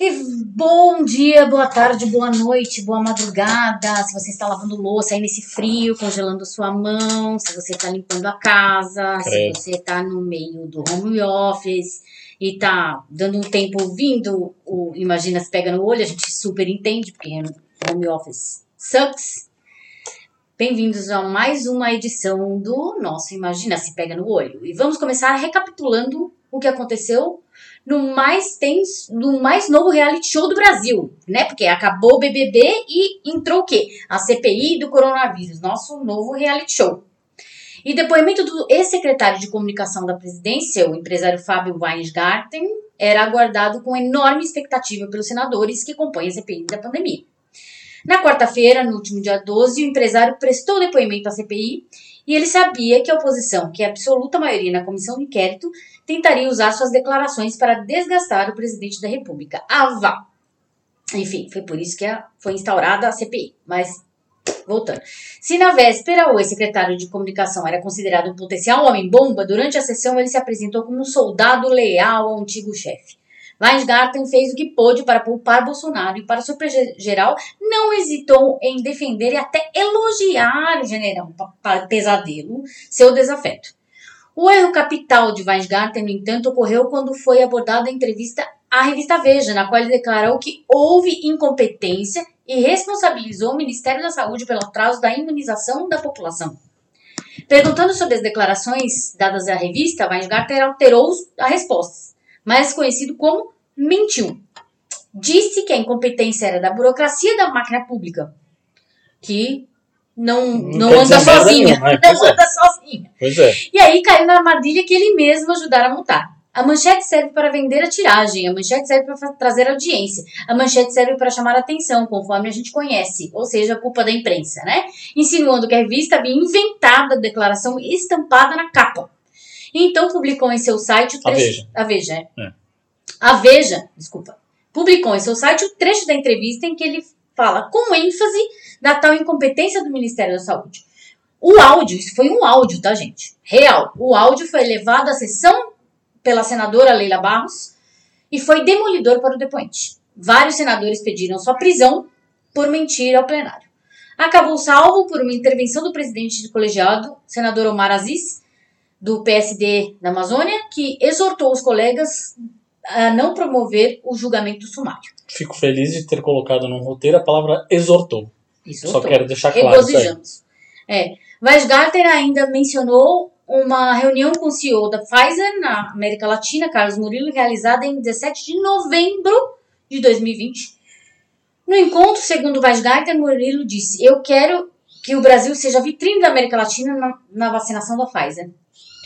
E bom dia, boa tarde, boa noite, boa madrugada. Se você está lavando louça aí nesse frio, congelando sua mão, se você está limpando a casa, se você está no meio do home office e está dando um tempo ouvindo o Imagina se pega no olho, a gente super entende, porque home office sucks. Bem-vindos a mais uma edição do nosso Imagina se pega no olho. E vamos começar recapitulando o que aconteceu no mais tenso, no mais novo reality show do Brasil, né? Porque acabou o BBB e entrou o quê? A CPI do coronavírus, nosso novo reality show. E depoimento do ex-secretário de comunicação da presidência, o empresário Fábio Weingarten, era aguardado com enorme expectativa pelos senadores que compõem a CPI da pandemia. Na quarta-feira, no último dia 12, o empresário prestou depoimento à CPI e ele sabia que a oposição, que é a absoluta maioria na comissão de inquérito, tentaria usar suas declarações para desgastar o presidente da República. Ah, vá! Enfim, foi por isso que foi instaurada a CPI. Mas, voltando. Se na véspera o ex-secretário de comunicação era considerado um potencial homem-bomba, durante a sessão ele se apresentou como um soldado leal ao antigo chefe. Weingarten fez o que pôde para poupar Bolsonaro e, para surpresa geral, não hesitou em defender e até elogiar o general Pesadelo, seu desafeto. O erro capital de Weingarten, no entanto, ocorreu quando foi abordada a entrevista à revista Veja, na qual ele declarou que houve incompetência e responsabilizou o Ministério da Saúde pelo atraso da imunização da população. Perguntando sobre as declarações dadas à revista, Weingarten alterou a resposta, mais conhecido como mentiu. Disse que a incompetência era da burocracia da máquina pública, que não, não, quer anda sozinha. nenhuma, né? Não é. anda sozinha. Pois é. E aí caiu na armadilha que ele mesmo ajudara a montar. A manchete serve para vender a tiragem, a manchete serve para trazer audiência, a manchete serve para chamar a atenção, conforme a gente conhece, ou seja, a culpa da imprensa, né? Insinuando que a revista havia inventado a declaração estampada na capa. Então publicou em seu site o A trecho. Veja. A Veja, é. É. A Veja, desculpa. Publicou em seu site o trecho da entrevista em que ele fala com ênfase da tal incompetência do Ministério da Saúde. O áudio, isso foi um áudio, tá, gente? Real. O áudio foi levado à sessão pela senadora Leila Barros e foi demolidor para o depoente. Vários senadores pediram sua prisão por mentir ao plenário. Acabou salvo por uma intervenção do presidente do colegiado, senador Omar Aziz, do PSD da Amazônia, que exortou os colegas a não promover o julgamento sumário. Fico feliz de ter colocado no roteiro a palavra exortou. Exortou. Só quero deixar claro isso aí. É. Weisgarten ainda mencionou uma reunião com o CEO da Pfizer na América Latina, Carlos Murilo, realizada em 17 de novembro de 2020. No encontro, segundo Weisgarten, Murilo disse: Eu quero que o Brasil seja a vitrine da América Latina na, na vacinação da Pfizer.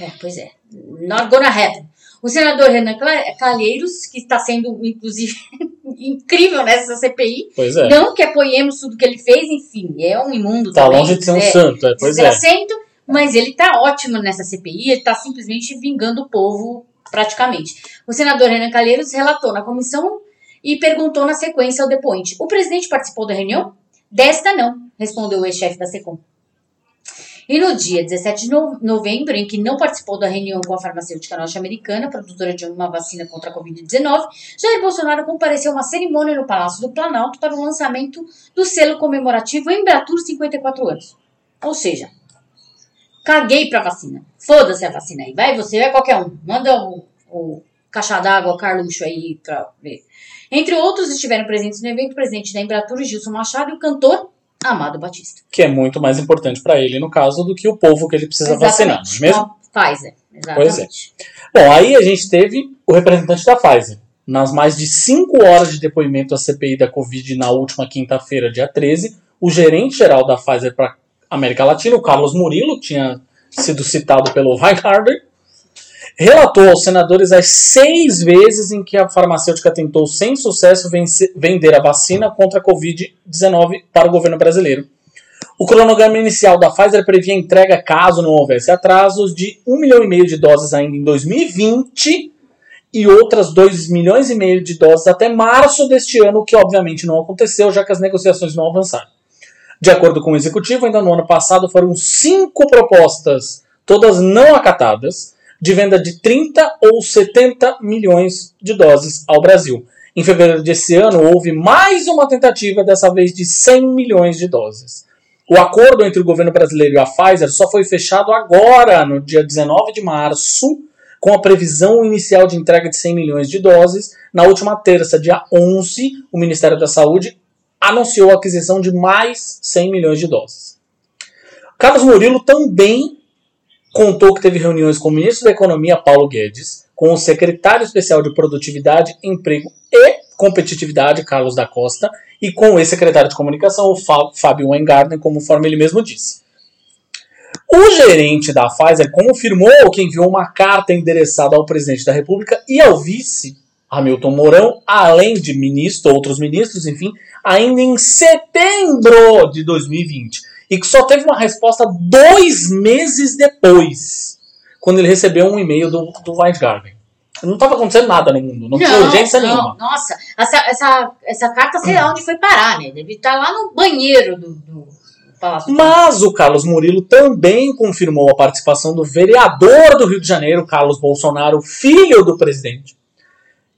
É, pois é. Not gonna happen. O senador Renan Calheiros, que está sendo, inclusive, incrível nessa CPI, Pois é. não que apoiemos tudo que ele fez, enfim, é um imundo Tá também. longe de ser um é, santo, é, pois é. desgracento, mas ele tá ótimo nessa CPI, ele tá simplesmente vingando o povo praticamente. O senador Renan Calheiros relatou na comissão e perguntou na sequência ao depoente: o presidente participou da reunião? Desta não, respondeu o ex-chefe da SECOM. E no dia 17 de no- novembro, em que não participou da reunião com a farmacêutica norte-americana, produtora de uma vacina contra a Covid-19, Jair Bolsonaro compareceu a uma cerimônia no Palácio do Planalto para o lançamento do selo comemorativo Embratur 54 anos. Ou seja, caguei pra vacina. Foda-se a vacina aí. Vai você, vai qualquer um. Manda o, o caixa d'água, Carluxo aí pra ver. Entre outros, estiveram presentes no evento o presidente da Embratur, Gilson Machado, e o cantor Amado Batista. Que é muito mais importante pra ele, no caso, do que o povo que ele precisa vacinar, não é mesmo? Com a Pfizer. Pois é. Exatamente. Bom, aí a gente teve o representante da Pfizer. Nas mais de cinco horas de depoimento à CPI da Covid na última quinta-feira, dia 13, o gerente-geral da Pfizer para América Latina, o Carlos Murilo, tinha sido citado pelo Weinhardt, relatou aos senadores as seis vezes em que a farmacêutica tentou, sem sucesso, vender a vacina contra a Covid-19 para o governo brasileiro. O cronograma inicial da Pfizer previa entrega, caso não houvesse atrasos, de 1 milhão e meio de doses ainda em 2020 e outras 2 milhões e meio de doses até março deste ano, o que obviamente não aconteceu, já que as negociações não avançaram. De acordo com o executivo, ainda no ano passado foram cinco propostas, todas não acatadas, de venda de 30 ou 70 milhões de doses ao Brasil. Em fevereiro desse ano, houve mais uma tentativa, dessa vez de 100 milhões de doses. O acordo entre o governo brasileiro e a Pfizer só foi fechado agora, no dia 19 de março, com a previsão inicial de entrega de 100 milhões de doses. Na última terça, dia 11, o Ministério da Saúde anunciou a aquisição de mais 100 milhões de doses. Carlos Murilo também contou que teve reuniões com o ministro da Economia, Paulo Guedes, com o secretário especial de Produtividade, Emprego e Competitividade, Carlos da Costa, e com o ex-secretário de Comunicação, o Fá- Fábio Weingarten, conforme ele mesmo disse. O gerente da Pfizer confirmou que enviou uma carta endereçada ao presidente da República e ao vice, Hamilton Mourão, além de ministro, outros ministros, enfim, ainda em setembro de 2020. E que só teve uma resposta dois meses depois, quando ele recebeu um e-mail do, do Weingarten. Não estava acontecendo nada no mundo, não, tinha urgência não, nenhuma. Nossa, essa, essa, essa carta sei lá onde foi parar, né? Deve estar lá no banheiro do, do Palácio. Mas o Carlos Murilo também confirmou a participação do vereador do Rio de Janeiro, Carlos Bolsonaro, filho do presidente,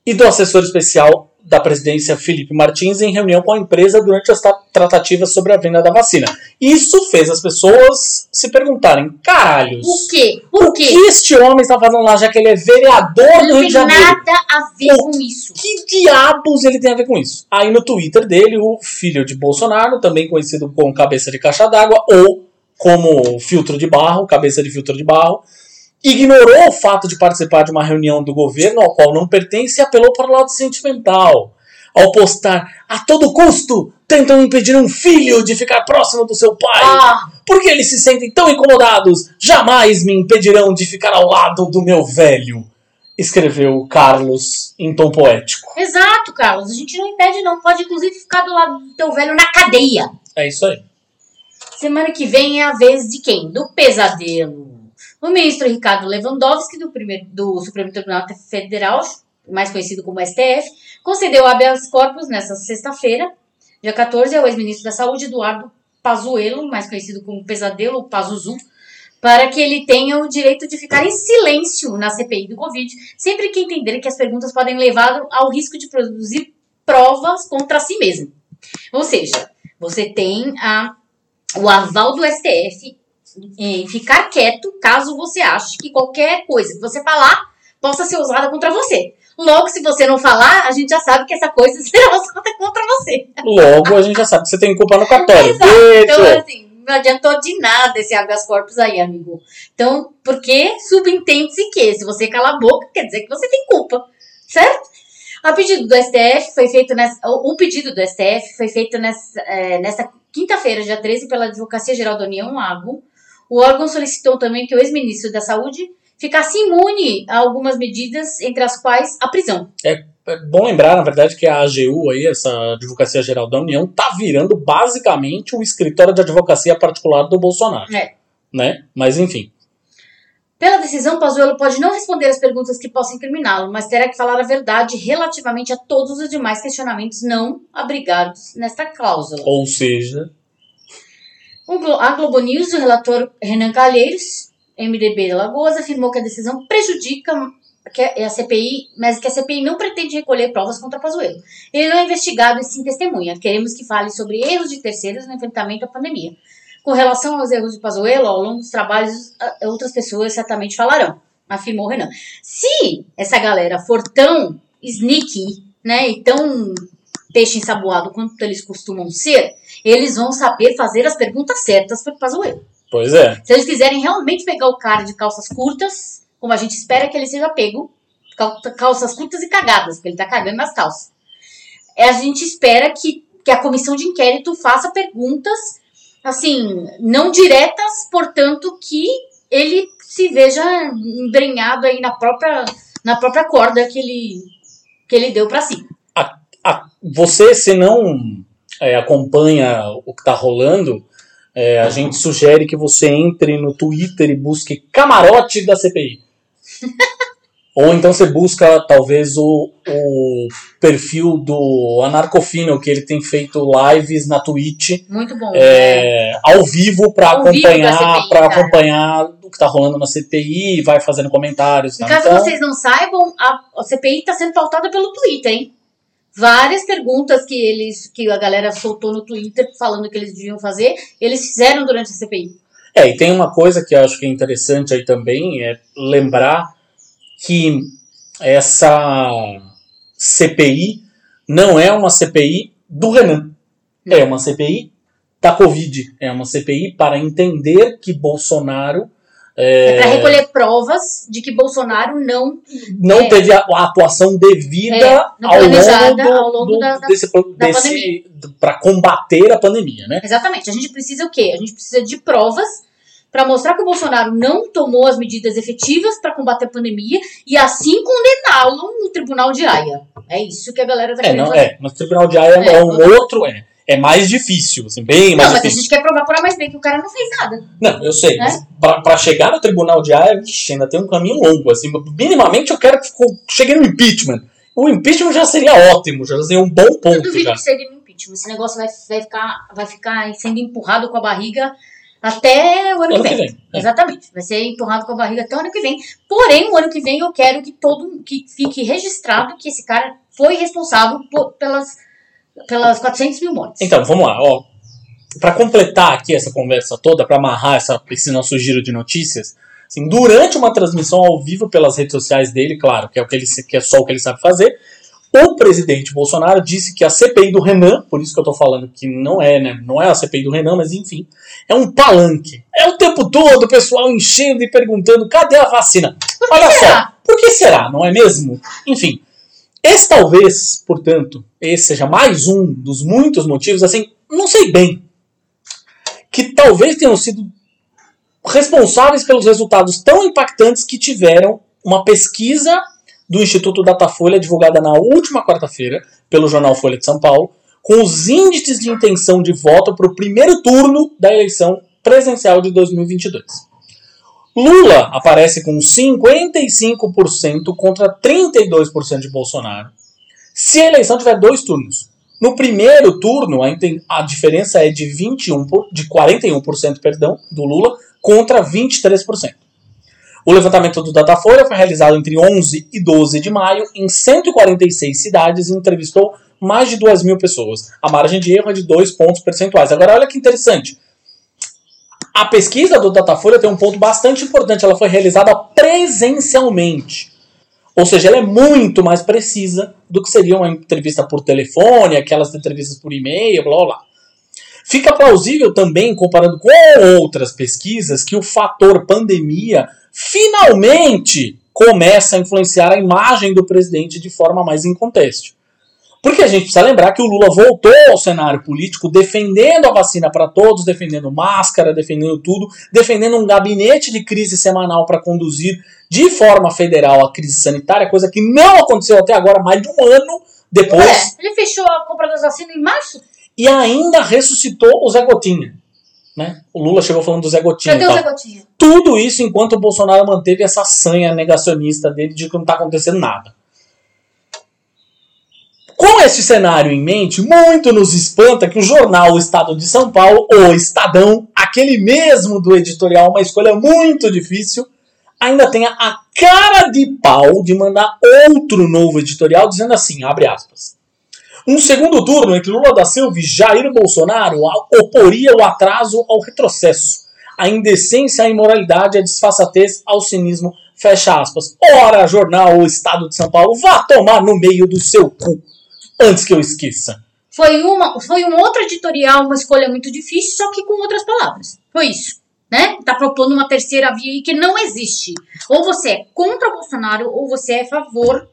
e do assessor especial da presidência, Felipe Martins, em reunião com a empresa durante as tra- tratativas sobre a venda da vacina. Isso fez as pessoas se perguntarem: caralhos, Por quê? o Por que quê? este homem está fazendo lá, já que ele é vereador do Não Rio de tem Janeiro? nada a ver O com isso. Que diabos ele tem a ver com isso? Aí no Twitter dele, o filho de Bolsonaro, também conhecido como cabeça de caixa d'água, ou como filtro de barro, cabeça de filtro de barro, ignorou o fato de participar de uma reunião do governo ao qual não pertence e apelou para o lado sentimental. Ao postar, a todo custo, tentam impedir um filho de ficar próximo do seu pai. Ah, Porque eles se sentem tão incomodados, jamais me impedirão de ficar ao lado do meu velho. Escreveu Carlos em tom poético. exato, Carlos. A gente não impede, não. Pode, inclusive, ficar do lado do teu velho na cadeia. É isso aí. Semana que vem é a vez de quem? Do pesadelo. O ministro Ricardo Lewandowski, do, primeiro, do Supremo Tribunal Federal, mais conhecido como STF, concedeu habeas corpus nesta sexta-feira, dia 14, ao ex-ministro da Saúde, Eduardo Pazuello, mais conhecido como Pesadelo, Pazuzu, para que ele tenha o direito de ficar em silêncio na CPI do Covid, sempre que entender que as perguntas podem levar ao risco de produzir provas contra si mesmo. Ou seja, você tem a, o aval do STF em ficar quieto caso você ache que qualquer coisa que você falar possa ser usada contra você. Logo, se você não falar, a gente já sabe que essa coisa será usada contra você. Logo, a gente já sabe que você tem culpa no cartório. Exato. Então, assim, não adiantou de nada esse habeas corpus aí, amigo. Então, porque subentende-se que se você cala a boca, quer dizer que você tem culpa, certo? A pedido do STF foi feito nessa, o pedido do STF foi feito nessa, é, nesta quinta-feira, dia 13, pela Advocacia Geral da União, AGO. O órgão solicitou também que o ex-ministro da Saúde ficasse imune a algumas medidas, entre as quais a prisão. É bom lembrar, na verdade, que a AGU, aí, essa Advocacia Geral da União, tá virando basicamente o escritório de advocacia particular do Bolsonaro. É. Né? Mas enfim. Pela decisão, Pazuello pode não responder as perguntas que possam incriminá-lo, mas terá que falar a verdade relativamente a todos os demais questionamentos não abrigados nesta cláusula. Ou seja, a Globo News, o relator Renan Calheiros, MDB de Alagoas, afirmou que a decisão prejudica que a CPI, mas que a CPI não pretende recolher provas contra Pazuello. Ele não é investigado e sim testemunha. Queremos que fale sobre erros de terceiros no enfrentamento à pandemia. Com relação aos erros de Pazuello, ao longo dos trabalhos, outras pessoas certamente falarão, afirmou Renan. Se essa galera for tão sneaky, né, e tão peixe ensaboado quanto eles costumam ser, eles vão saber fazer as perguntas certas para Pazuello. pois é. Se eles quiserem realmente pegar o cara de calças curtas, como a gente espera que ele seja pego, cal- calças curtas e cagadas, porque ele tá cagando nas calças. É, a gente espera que, que a comissão de inquérito faça perguntas, assim, não diretas, portanto, que ele se veja embrenhado aí na própria, na própria corda que ele, que ele deu para si. A, a, você, se não é, acompanha o que está rolando, é, a gente sugere que você entre no Twitter e busque camarote da CPI. Ou então você busca, talvez, o, o perfil do Anarcofino, que ele tem feito lives na Twitch. Muito bom. É, né? Ao vivo para acompanhar, para acompanhar o que tá rolando na CPI, vai fazendo comentários. E tá? caso Então, vocês não saibam, a, a CPI está sendo pautada pelo Twitter, hein? Várias perguntas que eles, que a galera soltou no Twitter falando que eles deviam fazer, eles fizeram durante a CPI. É, e tem uma coisa que eu acho que é interessante aí também, é lembrar que essa CPI não é uma CPI do Renan. É uma CPI da Covid. É uma CPI para entender que Bolsonaro É, para recolher provas de que Bolsonaro não. não É. teve a, a atuação devida É, ao longo, do, ao longo do- da- desse, da desse para combater a pandemia, né? Exatamente. A gente precisa o quê? A gente precisa de provas para mostrar que o Bolsonaro não tomou as medidas efetivas para combater a pandemia e assim condená-lo no Tribunal de Haia. É isso que a galera tá É, querendo não, fazer. é, no Tribunal de Haia é, É, um outro, é, é mais difícil, assim, bem Não, mais mas a difícil. gente quer provar por A mais B que o cara não fez nada. Não, eu sei, É? mas pra, pra chegar no Tribunal de vixe, ainda tem um caminho longo, assim, minimamente eu quero que chegue no impeachment. O impeachment já seria ótimo, já seria um bom Eu ponto duvido já. que seja no impeachment. Esse negócio vai, vai, ficar, vai ficar sendo empurrado com a barriga até o ano, Ano que que vem. vem. é. Exatamente. Vai ser empurrado com a barriga até o ano que vem. Porém, o ano que vem eu quero que todo que fique registrado que esse cara foi responsável por- pelas, pelas 400 mil mortes. Então, vamos lá, ó. Pra completar aqui essa conversa toda, pra amarrar essa, esse nosso giro de notícias, assim, durante uma transmissão ao vivo pelas redes sociais dele, claro, que é, o que, ele, que é só o que ele sabe fazer, o presidente Bolsonaro disse que a CPI do Renan, por isso que eu tô falando que não é, né? Não é a CPI do Renan, mas enfim, é um palanque. É o tempo todo o pessoal enchendo e perguntando: cadê a vacina? Olha só, por que será, não é mesmo? Enfim, esse talvez, portanto, esse seja mais um dos muitos motivos, assim, não sei bem, que talvez tenham sido responsáveis pelos resultados tão impactantes que tiveram uma pesquisa do Instituto Datafolha divulgada na última quarta-feira pelo jornal Folha de São Paulo, com os índices de intenção de voto para o primeiro turno da eleição presidencial de 2022. Lula aparece com 55% contra 32% de Bolsonaro. Se a eleição tiver dois turnos. No primeiro turno, a, diferença é de 21 por- de 41%, perdão, do Lula contra 23%. O levantamento do Datafolha foi realizado entre 11 e 12 de maio em 146 cidades e entrevistou mais de 2 mil pessoas. A margem de erro é de 2 pontos percentuais. Agora, olha que interessante. A pesquisa do Datafolha tem um ponto bastante importante. Ela foi realizada presencialmente. Ou seja, ela é muito mais precisa do que seria uma entrevista por telefone, aquelas entrevistas por e-mail, blá blá blá. Fica plausível também, comparando com outras pesquisas, que o fator pandemia finalmente começa a influenciar a imagem do presidente de forma mais inconteste. Porque a gente precisa lembrar que o Lula voltou ao cenário político defendendo a vacina para todos, defendendo máscara, defendendo tudo, defendendo um gabinete de crise semanal para conduzir de forma federal a crise sanitária, coisa que não aconteceu até agora, mais de um ano depois, Ué, ele fechou a compra das vacinas em março? e ainda ressuscitou o Zé Gotinha. Né? O Lula chegou falando do Zé Gotinha. Cadê o tal. Zé Gotinha? Tudo isso enquanto o Bolsonaro manteve essa sanha negacionista dele de que não está acontecendo nada. Com esse cenário em mente, muito nos espanta que o jornal Estado de São Paulo, o Estadão, aquele mesmo do editorial, uma escolha muito difícil, ainda tenha a cara de pau de mandar outro novo editorial dizendo assim, abre aspas. Um segundo turno entre Lula da Silva e Jair Bolsonaro oporia o atraso ao retrocesso, a indecência à imoralidade, a disfarçatez ao cinismo, fecha aspas. Ora, jornal O Estado de São Paulo, vá tomar no meio do seu cu, antes que eu esqueça. Foi, uma, foi um outro editorial, uma escolha muito difícil, só que com outras palavras. Foi isso. Né? Tá propondo uma terceira via aí que não existe. Ou você é contra o Bolsonaro, ou você é a favor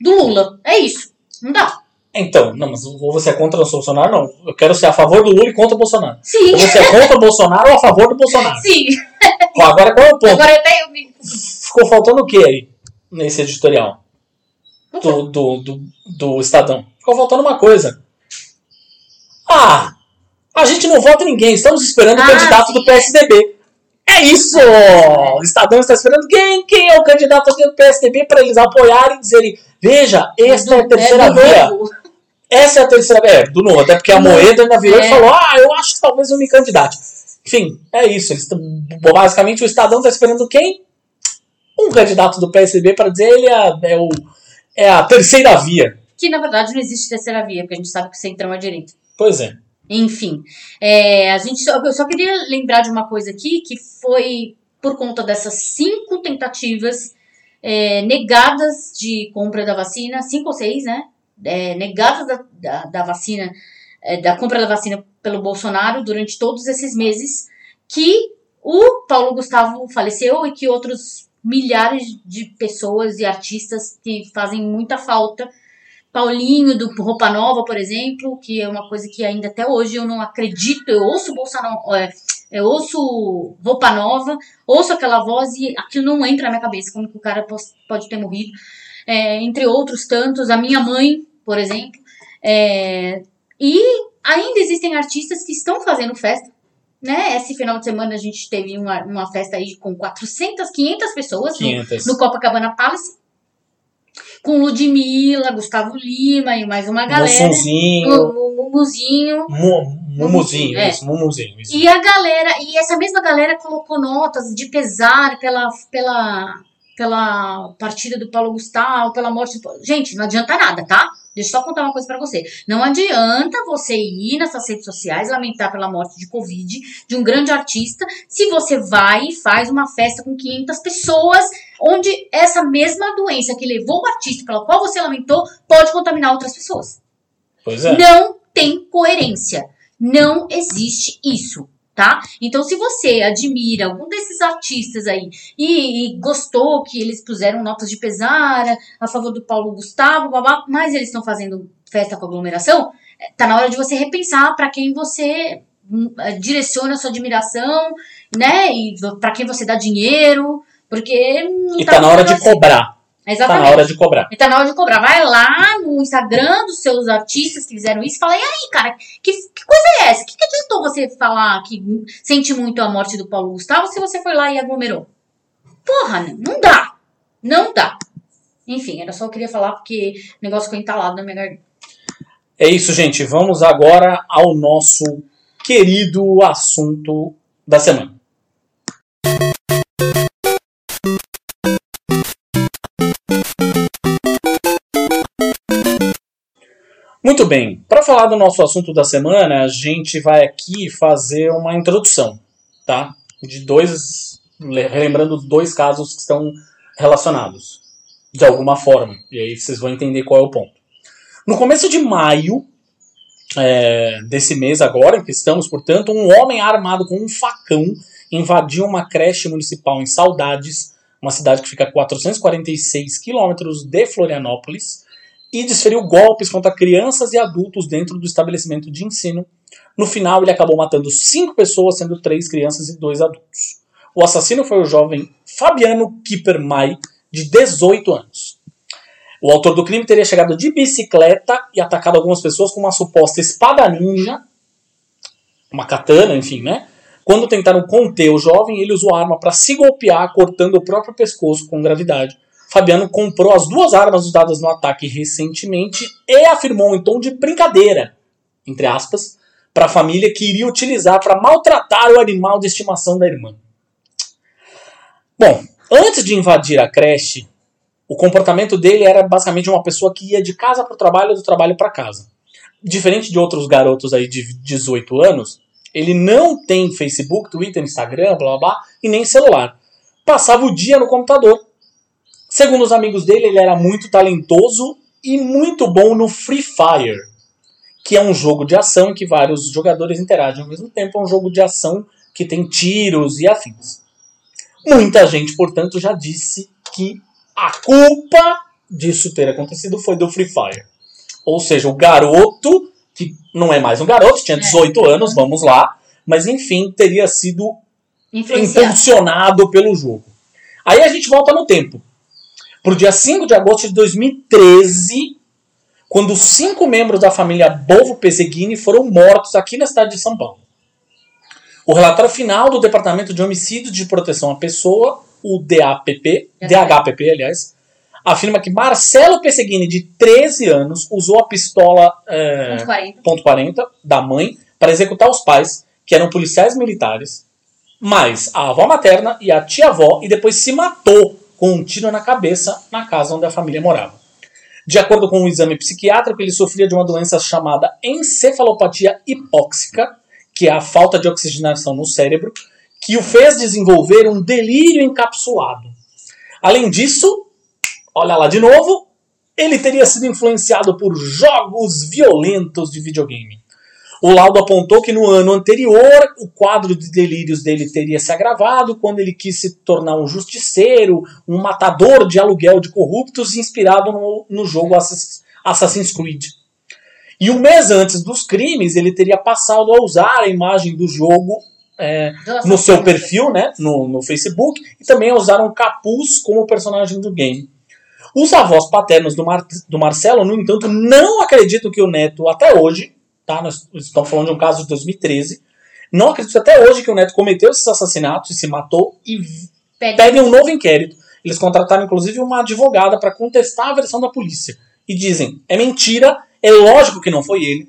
do Lula. É isso. Não dá. Então, não, mas ou você é contra o Bolsonaro, não. Eu quero ser a favor do Lula e contra o Bolsonaro. Sim, Ou você é contra o Bolsonaro ou a favor do Bolsonaro. sim. Agora qual é o ponto? Agora até eu me. Ficou faltando o que aí? Nesse editorial? Do, do, do, do Estadão. Ficou faltando uma coisa. Ah! A gente não vota ninguém, estamos esperando o Ah, candidato sim, do é. PSDB. É isso! O Estadão está esperando quem? Quem é o candidato do PSDB para eles apoiarem e dizerem: veja, esta é a terceira do via. novo. Essa é a terceira via. É, do novo, até porque a. Moeda ainda virou e É. falou: ah, eu acho que talvez eu me candidate. Enfim, é isso. Eles basicamente o Estadão está esperando quem? Um candidato do PSDB para dizer ele é, é o, é a terceira via. Que na verdade não existe terceira via, porque a gente sabe que o centrão é direito. Pois é. Enfim, é, a gente só, eu só queria lembrar de uma coisa aqui, que foi por conta dessas cinco tentativas é, negadas de compra da vacina, cinco ou seis, né? É, negadas da, da, da vacina, é, da compra da vacina pelo Bolsonaro durante todos esses meses, que o Paulo Gustavo faleceu e que outros milhares de pessoas e artistas que fazem muita falta Paulinho do Roupa Nova, por exemplo, que é uma coisa que ainda até hoje eu não acredito. Eu ouço Bolsonaro, é, eu ouço Roupa Nova, ouço aquela voz e aquilo não entra na minha cabeça, como que o cara pode ter morrido. É, entre outros tantos, a minha mãe, por exemplo. É, e ainda existem artistas que estão fazendo festa. Né? Esse final de semana a gente teve uma, uma festa aí com 400, 500 pessoas no- 500. no Copacabana Palace. Com Ludmilla, Gustavo Lima e mais uma galera. Mumuzinho. Mu- Mumuzinho, É. isso, Mumuzinho. Isso. E a galera, e essa mesma galera colocou notas de pesar pela, pela, pela partida do Paulo Gustavo, pela morte do Paulo. Gente, não adianta nada, tá? Deixa eu só contar uma coisa pra você. Não adianta você ir nessas redes sociais lamentar pela morte de Covid de um grande artista se você vai e faz uma festa com 500 pessoas onde essa mesma doença que levou o artista pela qual você lamentou pode contaminar outras pessoas. Pois é. Não tem coerência. Não existe isso, tá? Então, se você admira algum desses artistas aí e, e gostou que eles puseram notas de pesar a favor do Paulo Gustavo, babá, mas eles estão fazendo festa com aglomeração, eh, tá na hora de você repensar para quem você hum, eh, direciona a sua admiração, né? E para quem você dá dinheiro, porque não E tá na hora de assim. cobrar. Tá Exatamente. na hora de cobrar. E tá na hora de cobrar. Vai lá no Instagram dos seus artistas que fizeram isso e fala: e aí, cara, que, que coisa é essa? O que, que adiantou você falar que sente muito a morte do Paulo Gustavo se você foi lá e aglomerou? Porra, não dá. Não dá. Enfim, era só eu queria falar porque o negócio ficou entalado na minha garganta. É isso, gente. Vamos agora ao nosso querido assunto da semana. Muito bem, para falar do nosso assunto da semana, a gente vai aqui fazer uma introdução, tá? De dois, relembrando dois casos que estão relacionados, de alguma forma. E aí vocês vão entender qual é o ponto. No começo de maio é, desse mês agora, em que estamos, portanto, um homem armado com um facão invadiu uma creche municipal em Saudades, uma cidade que fica a 446 quilômetros de Florianópolis, e desferiu golpes contra crianças e adultos dentro do estabelecimento de ensino. No final, ele acabou matando cinco pessoas, sendo três crianças e dois adultos. O assassino foi o jovem Fabiano Kippermay, de 18 anos. O autor do crime teria chegado de bicicleta e atacado algumas pessoas com uma suposta espada ninja, uma katana, enfim, né? Quando tentaram conter o jovem, ele usou a arma para se golpear, cortando o próprio pescoço com gravidade. Fabiano comprou as duas armas usadas no ataque recentemente e afirmou em tom de brincadeira, entre aspas, para a família que iria utilizar para maltratar o animal de estimação da irmã. Bom, antes de invadir a creche, o comportamento dele era basicamente uma pessoa que ia de casa para o trabalho do trabalho para casa. Diferente de outros garotos aí de 18 anos, ele não tem Facebook, Twitter, Instagram, blá blá blá, e nem celular. Passava o dia no computador. Segundo os amigos dele, ele era muito talentoso e muito bom no Free Fire, que é um jogo de ação em que vários jogadores interagem ao mesmo tempo. É um jogo de ação que tem tiros e afins. Muita gente, portanto, já disse que a culpa disso ter acontecido foi do Free Fire. Ou seja, o garoto, que não é mais um garoto, tinha 18 é. anos, vamos lá, mas enfim, teria sido impulsionado pelo jogo. Aí a gente volta no tempo. Pro dia 5 de agosto de 2013, quando cinco membros da família Bovo Pesseguini foram mortos aqui na cidade de São Paulo. O relatório final do Departamento de Homicídios de Proteção à Pessoa, o DAPP, DHPP, aliás, afirma que Marcelo Pesseguini, de 13 anos, usou a pistola é, ponto .40 da mãe para executar os pais, que eram policiais militares, mais a avó materna e a tia-avó, e depois se matou com um tiro na cabeça na casa onde a família morava. De acordo com um exame psiquiátrico, ele sofria de uma doença chamada encefalopatia hipóxica, que é a falta de oxigenação no cérebro, que o fez desenvolver um delírio encapsulado. Além disso, olha lá de novo, ele teria sido influenciado por jogos violentos de videogame. O laudo apontou que no ano anterior o quadro de delírios dele teria se agravado quando ele quis se tornar um justiceiro, um matador de aluguel de corruptos inspirado no, no jogo Assassin's Creed. E um mês antes dos crimes, ele teria passado a usar a imagem do jogo é, no seu perfil, né, no, no Facebook, e também a usar um capuz como personagem do game. Os avós paternos do, Mar do Marcelo, no entanto, não acreditam que o neto, até hoje, tá, nós estamos falando de um caso de 2013, não acreditam até hoje que o neto cometeu esses assassinatos e se matou e pedem um novo inquérito. Eles contrataram, inclusive, uma advogada para contestar a versão da polícia. E dizem: é mentira, é lógico que não foi ele.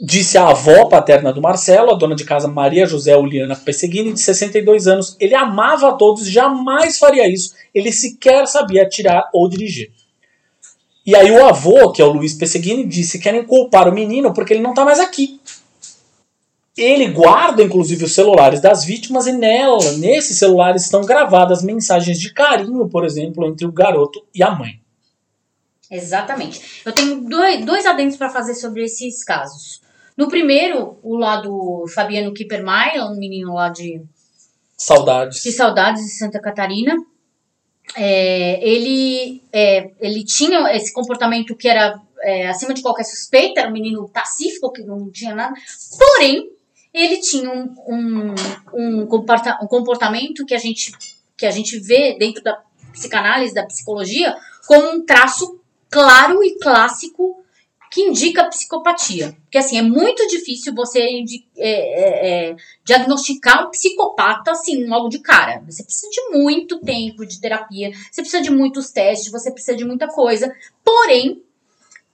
Disse a avó paterna do Marcelo, a dona de casa Maria José Uliana Pesseguini, de 62 anos. Ele amava a todos, jamais faria isso. Ele sequer sabia atirar ou dirigir. E aí o avô, que é o Luiz Pesseguini, disse que querem culpar o menino porque ele não está mais aqui. Ele guarda, inclusive, os celulares das vítimas e nela, nesses celulares, estão gravadas mensagens de carinho, por exemplo, entre o garoto e a mãe. Exatamente. Eu tenho dois, dois adendos para fazer sobre esses casos. No primeiro, o lado Fabiano Kippermeier, um menino lá de. Saudades. De Saudades de Santa Catarina. É, ele, é, ele tinha esse comportamento que era é, acima de qualquer suspeita, era um menino pacífico, que não tinha nada. Porém, ele tinha um, um, um, comportamento que a, gente, que a gente vê dentro da psicanálise, da psicologia, como um traço claro e clássico que indica psicopatia. Porque assim, é muito difícil você é, é, é, diagnosticar um psicopata assim, logo de cara. Você precisa de muito tempo de terapia, você precisa de muitos testes, você precisa de muita coisa. Porém,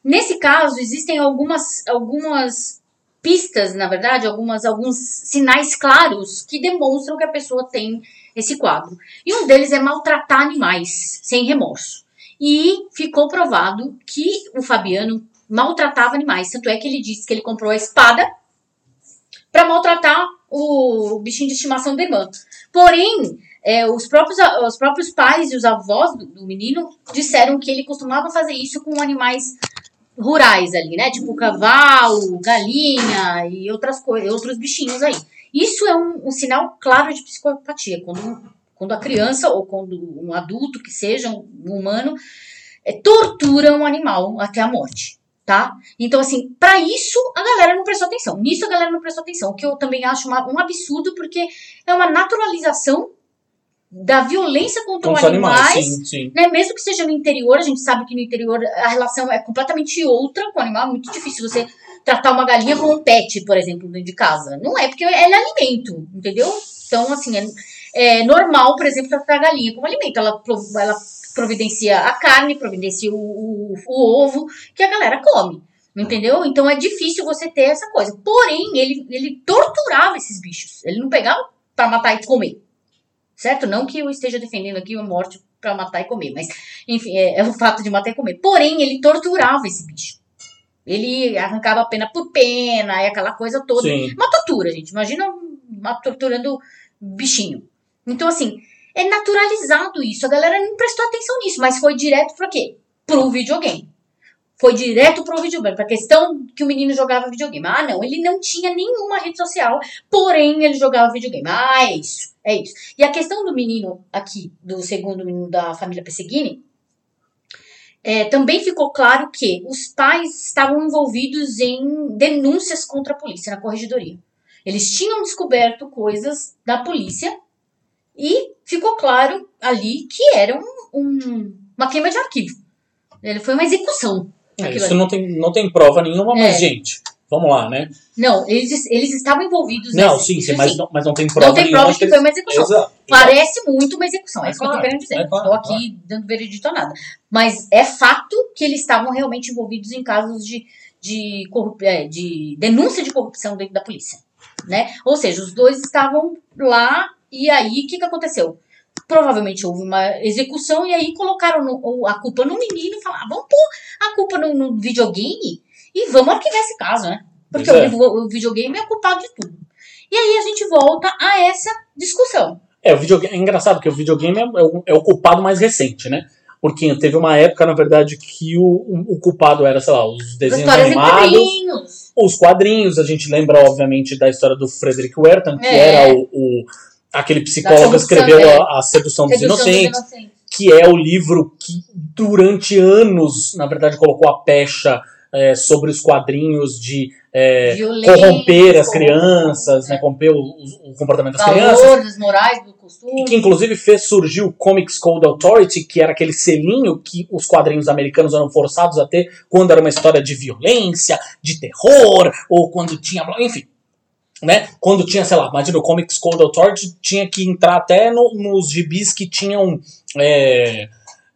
nesse caso, existem algumas, algumas pistas, na verdade, algumas, alguns sinais claros que demonstram que a pessoa tem esse quadro. E um deles é maltratar animais sem remorso. E ficou provado que o Fabiano maltratava animais. Tanto é que ele disse que ele comprou a espada para maltratar o bichinho de estimação da irmã. Porém, é, os, próprios, os próprios pais e os avós do, do, menino disseram que ele costumava fazer isso com animais rurais ali, né? Tipo cavalo, galinha e outras coisas, outros bichinhos aí. Isso é um, um sinal claro de psicopatia. Quando quando a criança ou quando um adulto que seja um humano é, tortura um animal até a morte, tá? Então, assim, para isso a galera não prestou atenção. Nisso a galera não prestou atenção, o que eu também acho uma, um absurdo, porque é uma naturalização da violência contra, os animais, sim, sim. Né? mesmo que seja no interior, a gente sabe que no interior a relação é completamente outra com o animal, é muito difícil você tratar uma galinha como um pet, por exemplo, dentro de casa. Não é, porque ela é alimento, entendeu? Então, assim, é, é normal, por exemplo, tratar a galinha como alimento. Ela, ela providencia a carne, providencia o, o, o ovo que a galera come. Entendeu? Então é difícil você ter essa coisa. Porém, ele, ele torturava esses bichos. Ele não pegava para matar e comer. Certo? Não que eu esteja defendendo aqui a morte para matar e comer, mas enfim, é, é, o fato de matar e comer. Porém, ele torturava esse bicho. Ele arrancava pena por pena, e aquela coisa toda. Sim. Uma tortura, gente. Imagina uma torturando bichinho. Então, assim, é naturalizado isso. A galera não prestou atenção nisso, mas foi direto para quê? Pro videogame. Foi direto pro videogame, pra questão que o menino jogava videogame. Ah, não, ele não tinha nenhuma rede social, porém ele jogava videogame. Ah, é isso, é isso. E a questão do menino aqui, do segundo menino da família Pesseguini, é, também ficou claro que os pais estavam envolvidos em denúncias contra a polícia na corregedoria. Eles tinham descoberto coisas da polícia e ficou claro ali que era um, um- uma queima de arquivo. Ele foi uma execução. É, isso ali. não tem, não tem prova nenhuma, mas, É. gente, vamos lá, né? Não, eles, eles estavam envolvidos Não, nesse- sim, sim, mas, não, mas não tem prova Não tem prova de que eles- foi uma execução. Exato. Parece muito uma execução, é É isso que eu tô claro, querendo dizer. é não claro, estou aqui dando veredito a nada. Mas é fato que eles estavam realmente envolvidos em casos de, de, corrup- é, de denúncia de corrupção dentro da polícia. Né? Ou seja, os dois estavam lá e aí o que, que aconteceu? Provavelmente houve uma execução e aí colocaram no- a culpa no menino e falaram: "Ah, vamos pôr a culpa no, no videogame e vamos arquivar esse caso, né? Porque é. o, o videogame é culpado de tudo. E aí a gente volta a essa discussão. É, o videogame, é engraçado porque o videogame é, é o, é o culpado mais recente, né? Porque teve uma época, na verdade, que o, o, o culpado era, sei lá, os desenhos animados, quadrinhos. os quadrinhos. A gente lembra, obviamente, da história do Frederick Wertham, que É. era o- aquele psicólogo escreveu é. a, Sedução dos Sedução dos Inocentes, que é o livro que durante anos, na verdade, colocou a pecha é, sobre os quadrinhos de é, corromper as corromper, crianças, né, corromper o, o- comportamento das crianças. Valores morais do costume. E que inclusive fez surgir o Comics Code Authority, que era aquele selinho que os quadrinhos americanos eram forçados a ter quando era uma história de violência, de terror, ou quando tinha. Enfim. Né? Quando tinha, sei lá, imagina o Comics Code Authority tinha que entrar até no- nos gibis que tinham é,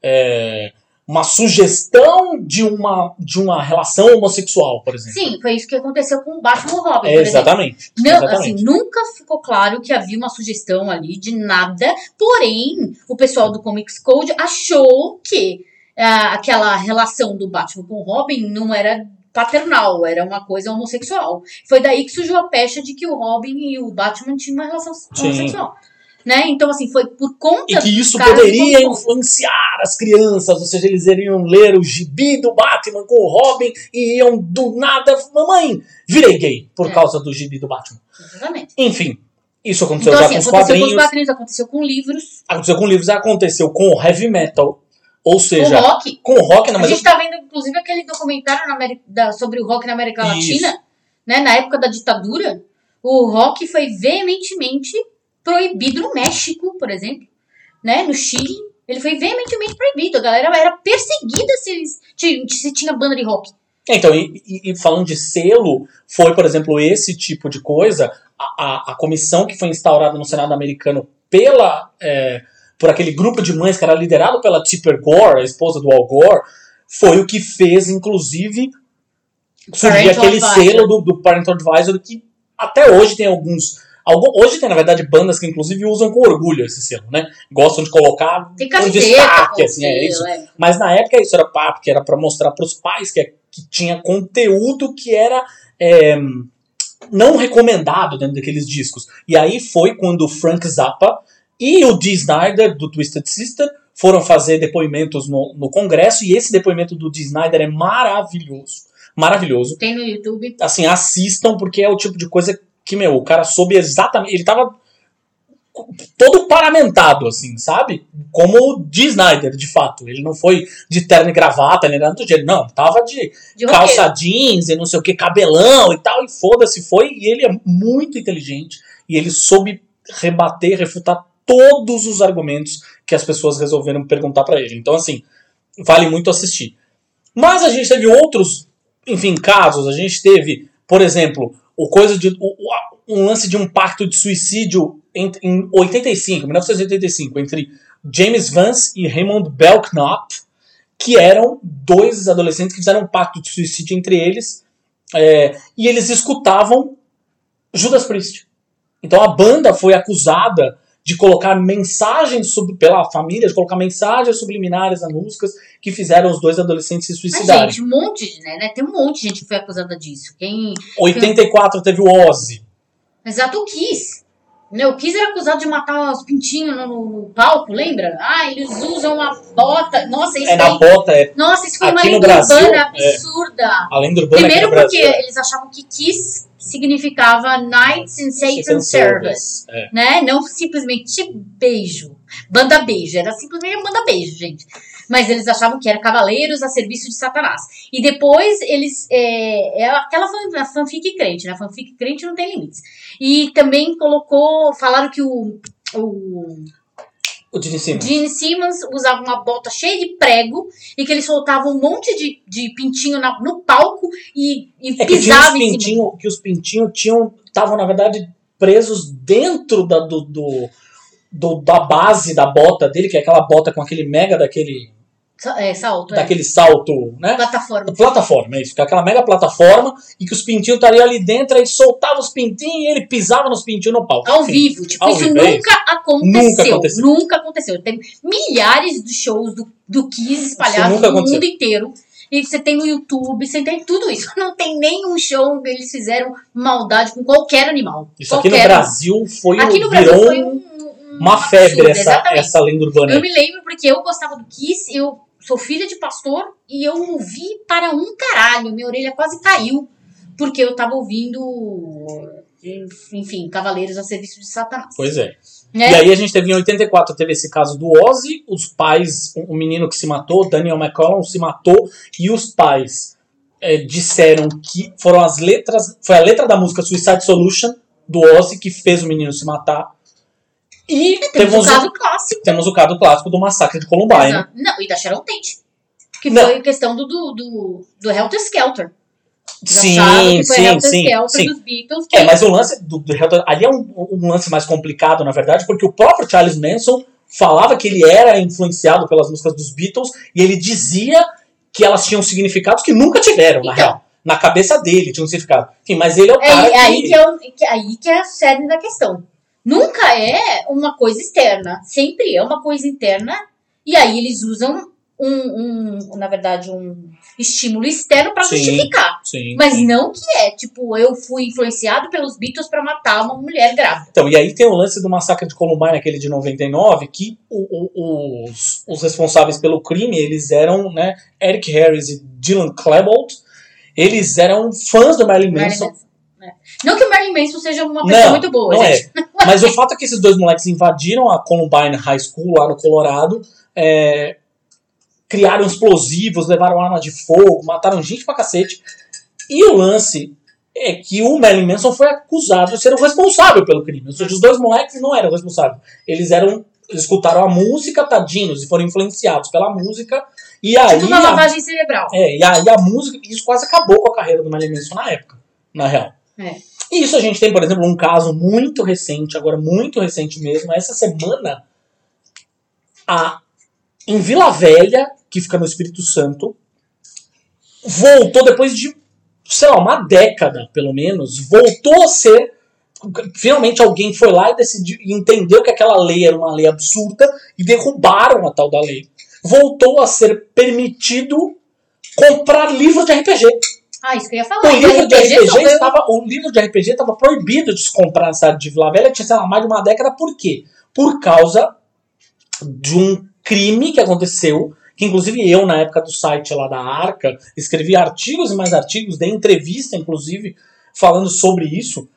é, uma sugestão de uma, de uma relação homossexual, por exemplo. Sim, foi isso que aconteceu com o Batman Robin, É, exatamente. Não, exatamente. assim, nunca ficou claro que havia uma sugestão ali de nada, porém, o pessoal do Comics Code achou que ah, aquela relação do Batman com o Robin não era paternal, era uma coisa homossexual. Foi daí que surgiu a pecha de que o Robin e o Batman tinham uma relação Sim. homossexual. Né? Então, assim, foi por conta E que isso poderia influenciar as crianças, ou seja, eles iriam ler o gibi do Batman com o Robin e iam do nada, mamãe, virei gay por É. causa do gibi do Batman. Exatamente. Enfim, isso aconteceu Então, já assim, com os aconteceu com os quadrinhos, quadrinhos, aconteceu com livros, aconteceu com livros, aconteceu com o heavy metal, ou com seja, rock. com rock, não, A gente tá vendo, inclusive, aquele documentário na da- sobre o rock na América Isso. Latina, né? Na época da ditadura, o rock foi veementemente proibido no México, por exemplo, né? No Chile, ele foi veementemente proibido. A galera era perseguida se, se tinha banda de rock. Então, e, e- e falando de selo, foi, por exemplo, esse tipo de coisa, a, a, a comissão que foi instaurada no Senado americano pela, é, por aquele grupo de mães que era liderado pela Tipper Gore, a esposa do Al Gore, foi o que fez, inclusive, surgir aquele Advisor. selo do, do Parental Advisor que até hoje tem alguns... algum- hoje tem, na verdade, bandas que, inclusive, usam com orgulho esse selo, né? Gostam de colocar Tem um destaque, assim, é isso. é. Mas na época isso era papo, que era pra mostrar pros pais que, que tinha conteúdo que era é, não recomendado dentro daqueles discos. E aí foi quando o Frank Zappa e o Dee Snyder, do Twisted Sister, foram fazer depoimentos no, no Congresso, e esse depoimento do Dee Snyder é maravilhoso. Maravilhoso. Tem no YouTube. Assim, assistam, porque é o tipo de coisa que, meu, o cara soube exatamente. Ele tava todo paramentado, assim, sabe? Como o Dee Snyder, de fato. Ele não foi de terno e gravata, nem nada do jeito. Não, tava de De calça roqueiro. jeans e não sei o que, cabelão e tal, e foda-se, foi. E ele é muito inteligente. E ele soube rebater, refutar todos os argumentos que as pessoas resolveram perguntar pra ele. Então, assim, vale muito assistir. Mas a gente teve outros, enfim, casos. A gente teve, por exemplo, o coisa de o- um lance de um pacto de suicídio em, em 85, 1985, entre James Vance e Raymond Belknap, que eram dois adolescentes que fizeram um pacto de suicídio entre eles, é, e eles escutavam Judas Priest. Então a banda foi acusada de colocar mensagens sub, pela família, de colocar mensagens subliminares nas músicas que fizeram os dois adolescentes se Mas, suicidarem. gente, um monte, né, né? Tem um monte de gente que foi acusada disso. Quem. 84 teve o Ozzy. Exato, o Kiss. Né, O Kiss era acusado de matar os pintinhos no, no- palco, lembra? Ah, eles usam uma bota. Nossa, isso É na aí. bota, é Nossa, isso foi uma lenda urbana é. absurda. a lenda urbana Primeiro porque Brasil. eles achavam que Kiss significava Nights in Satan Satan Service. É. Né? Não simplesmente beijo. Banda beijo. Era simplesmente banda beijo, gente. Mas eles achavam que era cavaleiros a serviço de Satanás. E depois eles. É, é aquela fan- fanfic crente, né? Fanfic crente não tem limites. E também colocou. Falaram que o. O O Gene Simmons. Gene Simmons usava uma bota cheia de prego e que ele soltava um monte de, de pintinho na- no palco e, e É que, tinha pisava em cima. que os pintinhos tinham estavam, na verdade, presos dentro da, do, do- do- da base da bota dele, que é aquela bota com aquele mega daquele, É, salto, é. daquele salto, né? Plataforma. Plataforma, é isso. que é Aquela mega plataforma e que os pintinhos estariam ali dentro, aí soltava os pintinhos e ele pisava nos pintinhos no palco. Ao Enfim, vivo. Tipo, ao isso vivo, é nunca, aconteceu. Nunca aconteceu. Nunca aconteceu. Tem milhares de shows do, do Kiss espalhados nunca no aconteceu. mundo inteiro. E você tem no YouTube, você tem tudo isso. Não tem nenhum show que eles fizeram maldade com qualquer animal. Isso aqui no Qualquer Brasil foi, Aqui no Brasil foi um- um, um uma febre essa, exatamente. essa lenda urbana. Eu me lembro porque eu gostava do Kiss, eu sou filha de pastor e eu ouvi para um caralho. Minha orelha quase caiu porque eu tava ouvindo, enfim, Cavaleiros a Serviço de Satanás. Pois é. Né? E aí a gente teve em 84, teve esse caso do Ozzy, os pais, o menino que se matou, Daniel McCollum, se matou, e os pais eh, disseram que foram as letras, foi a letra da música Suicide Solution, do Ozzy, que fez o menino se matar. E Temos temos, o caso clássico. temos o caso clássico do massacre de Columbine. Exato. Não, e da Sharon Tate. Que Não. foi questão do, do, do, do Helter Skelter. Sim, sim, Helter sim, Skelter sim. dos Beatles. Que É, mas o lance do, do Helter- ali é um, um lance mais complicado, na verdade, porque o próprio Charles Manson falava que ele era influenciado pelas músicas dos Beatles e ele dizia que elas tinham significados que nunca tiveram, na Então. real. Na cabeça dele tinha um significado. Enfim, mas ele é o É, cara é aí, que... que é o, que, aí que é a série da questão. Nunca é uma coisa externa. Sempre é uma coisa interna. E aí eles usam um, um na verdade, um estímulo externo Sim. justificar. Sim, Mas sim. não que é, tipo, eu fui influenciado pelos Beatles pra matar uma mulher grávida. Então, e aí tem o lance do massacre de Columbine, aquele de 99, que o- o- os, os responsáveis pelo crime, eles eram, né, Eric Harris e Dylan Klebold, eles eram fãs do Marilyn Manson? Não que o Marilyn Manson seja uma pessoa Não, muito boa, não gente. é. Mas o fato é que esses dois moleques invadiram a Columbine High School lá no Colorado, é, criaram explosivos, levaram armas de fogo, mataram gente pra cacete. E o lance é que o Marilyn Manson foi acusado de ser o responsável pelo crime. Ou seja, os dois moleques não eram responsáveis. Eles eram. Eles escutaram a música, tadinhos, e foram influenciados pela música. E aí. Tipo uma a- lavagem cerebral. é, e aí a música, isso quase acabou com a carreira do Marilyn Manson na época, na real. É. E isso a gente tem, por exemplo, um caso muito recente, agora muito recente mesmo, essa semana, a, em Vila Velha, que fica no Espírito Santo, voltou depois de, sei lá, uma década, pelo menos, voltou a ser. Finalmente alguém foi lá e decidiu, entendeu que aquela lei era uma lei absurda e derrubaram a tal da lei. Voltou a ser permitido comprar livro de RPG. Ah, isso que eu ia falar. O livro de RPG estava, o livro de RPG estava proibido de se comprar na cidade de Vila Velha, tinha sei lá, mais de uma década, por quê? Por causa de um crime que aconteceu, que inclusive eu, na época do site lá da Arca, escrevi artigos e mais artigos, dei entrevista, inclusive, falando sobre isso,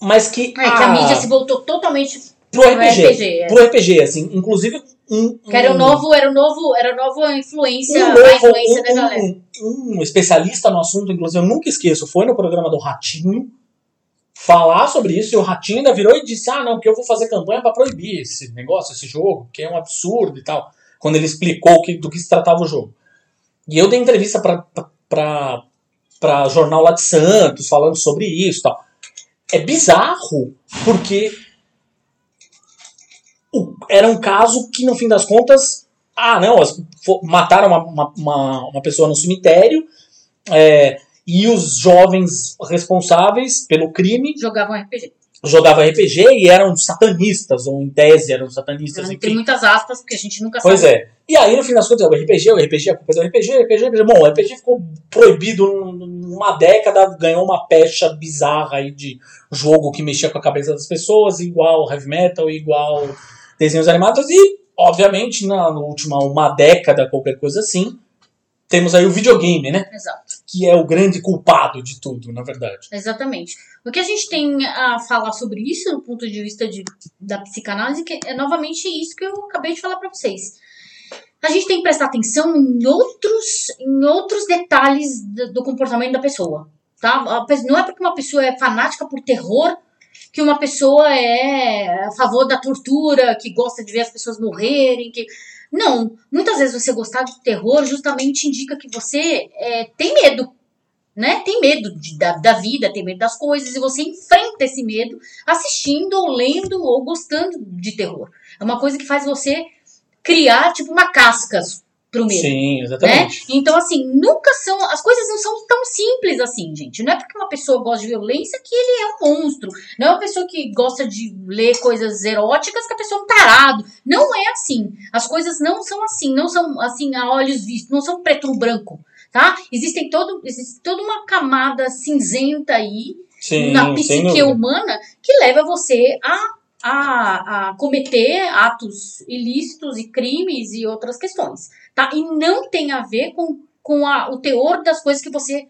mas que, É, que a mídia se voltou totalmente pro pro RPG, RPG. é. pro RPG, assim, inclusive um, Que era o um- novo, era o novo, era a nova influência, um, a novo, influência da galera. um, um, um especialista no assunto, inclusive, eu nunca esqueço, foi no programa do Ratinho falar sobre isso e o Ratinho ainda virou e disse: Ah, não, porque eu vou fazer campanha pra proibir esse negócio, esse jogo, que é um absurdo e tal. Quando ele explicou que, do que se tratava o jogo. E eu dei entrevista pra, pra, pra, pra jornal lá de Santos falando sobre isso e tal. É bizarro, porque era um caso que, no fim das contas, ah, não, mataram uma, uma, uma, pessoa no cemitério é, e os jovens responsáveis pelo crime Jogavam RPG. jogavam RPG e eram satanistas, ou em tese eram satanistas, Tem muitas aspas, porque a gente nunca Pois sabe. é. E aí, no fim das contas, o RPG, o RPG, a culpa é do RPG, o RPG, o RPG. Bom, o RPG ficou proibido num- numa década, ganhou uma pecha bizarra aí de jogo que mexia com a cabeça das pessoas, igual heavy metal, igual desenhos animados, e, obviamente, na última uma década, qualquer coisa assim, temos aí o videogame, né? Exato. Que é o grande culpado de tudo, na verdade. Exatamente. O que a gente tem a falar sobre isso, do ponto de vista de, da psicanálise, que é novamente isso que eu acabei de falar pra vocês. a gente tem que prestar atenção em outros, em outros detalhes do, do comportamento da pessoa. Tá? Não é porque uma pessoa é fanática por terror que uma pessoa é a favor da tortura, que gosta de ver as pessoas morrerem, que não. Muitas vezes você gostar de terror justamente indica que você é, tem medo, né? Tem medo de- da, da vida, tem medo das coisas e você enfrenta esse medo assistindo ou lendo ou gostando de terror. É uma coisa que faz você criar tipo uma casca pro medo Sim, né? exatamente. Então, assim, nunca são. As coisas não são tão simples assim, gente. Não é porque uma pessoa gosta de violência que ele é um monstro. Não é uma pessoa que gosta de ler coisas eróticas que a pessoa é um tarado. Não é assim. As coisas não são assim. Não são assim a olhos vistos. Não são preto no branco. Tá? Existem todo, existe toda uma camada cinzenta aí Sim, na psique humana que leva você a, a, a cometer atos ilícitos e crimes e outras questões, tá? E não tem a ver com, com a, o teor das coisas que você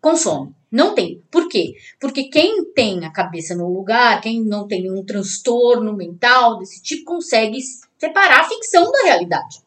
consome. Não tem. Por quê? Porque quem tem a cabeça no lugar, quem não tem nenhum transtorno mental desse tipo, consegue separar a ficção da realidade.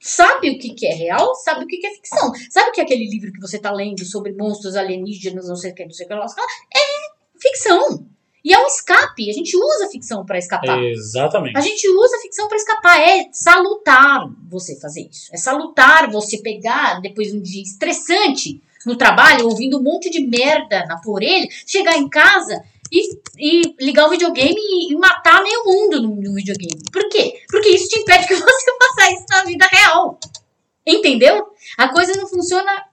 Sabe o que, que é real, sabe o que, que é ficção. Sabe que aquele livro que você tá lendo sobre monstros alienígenas, não sei o que, não sei o que, é ficção. E é um escape. A gente usa a ficção para escapar. Exatamente. A gente usa a ficção para escapar. É salutar você fazer isso. É salutar você pegar, depois de um dia estressante no trabalho, ouvindo um monte de merda na tua orelha, chegar em casa e, e ligar o videogame e, e matar meio mundo no, no videogame. Por quê? Porque isso te impede que você faça isso na vida real. Entendeu? A coisa não funciona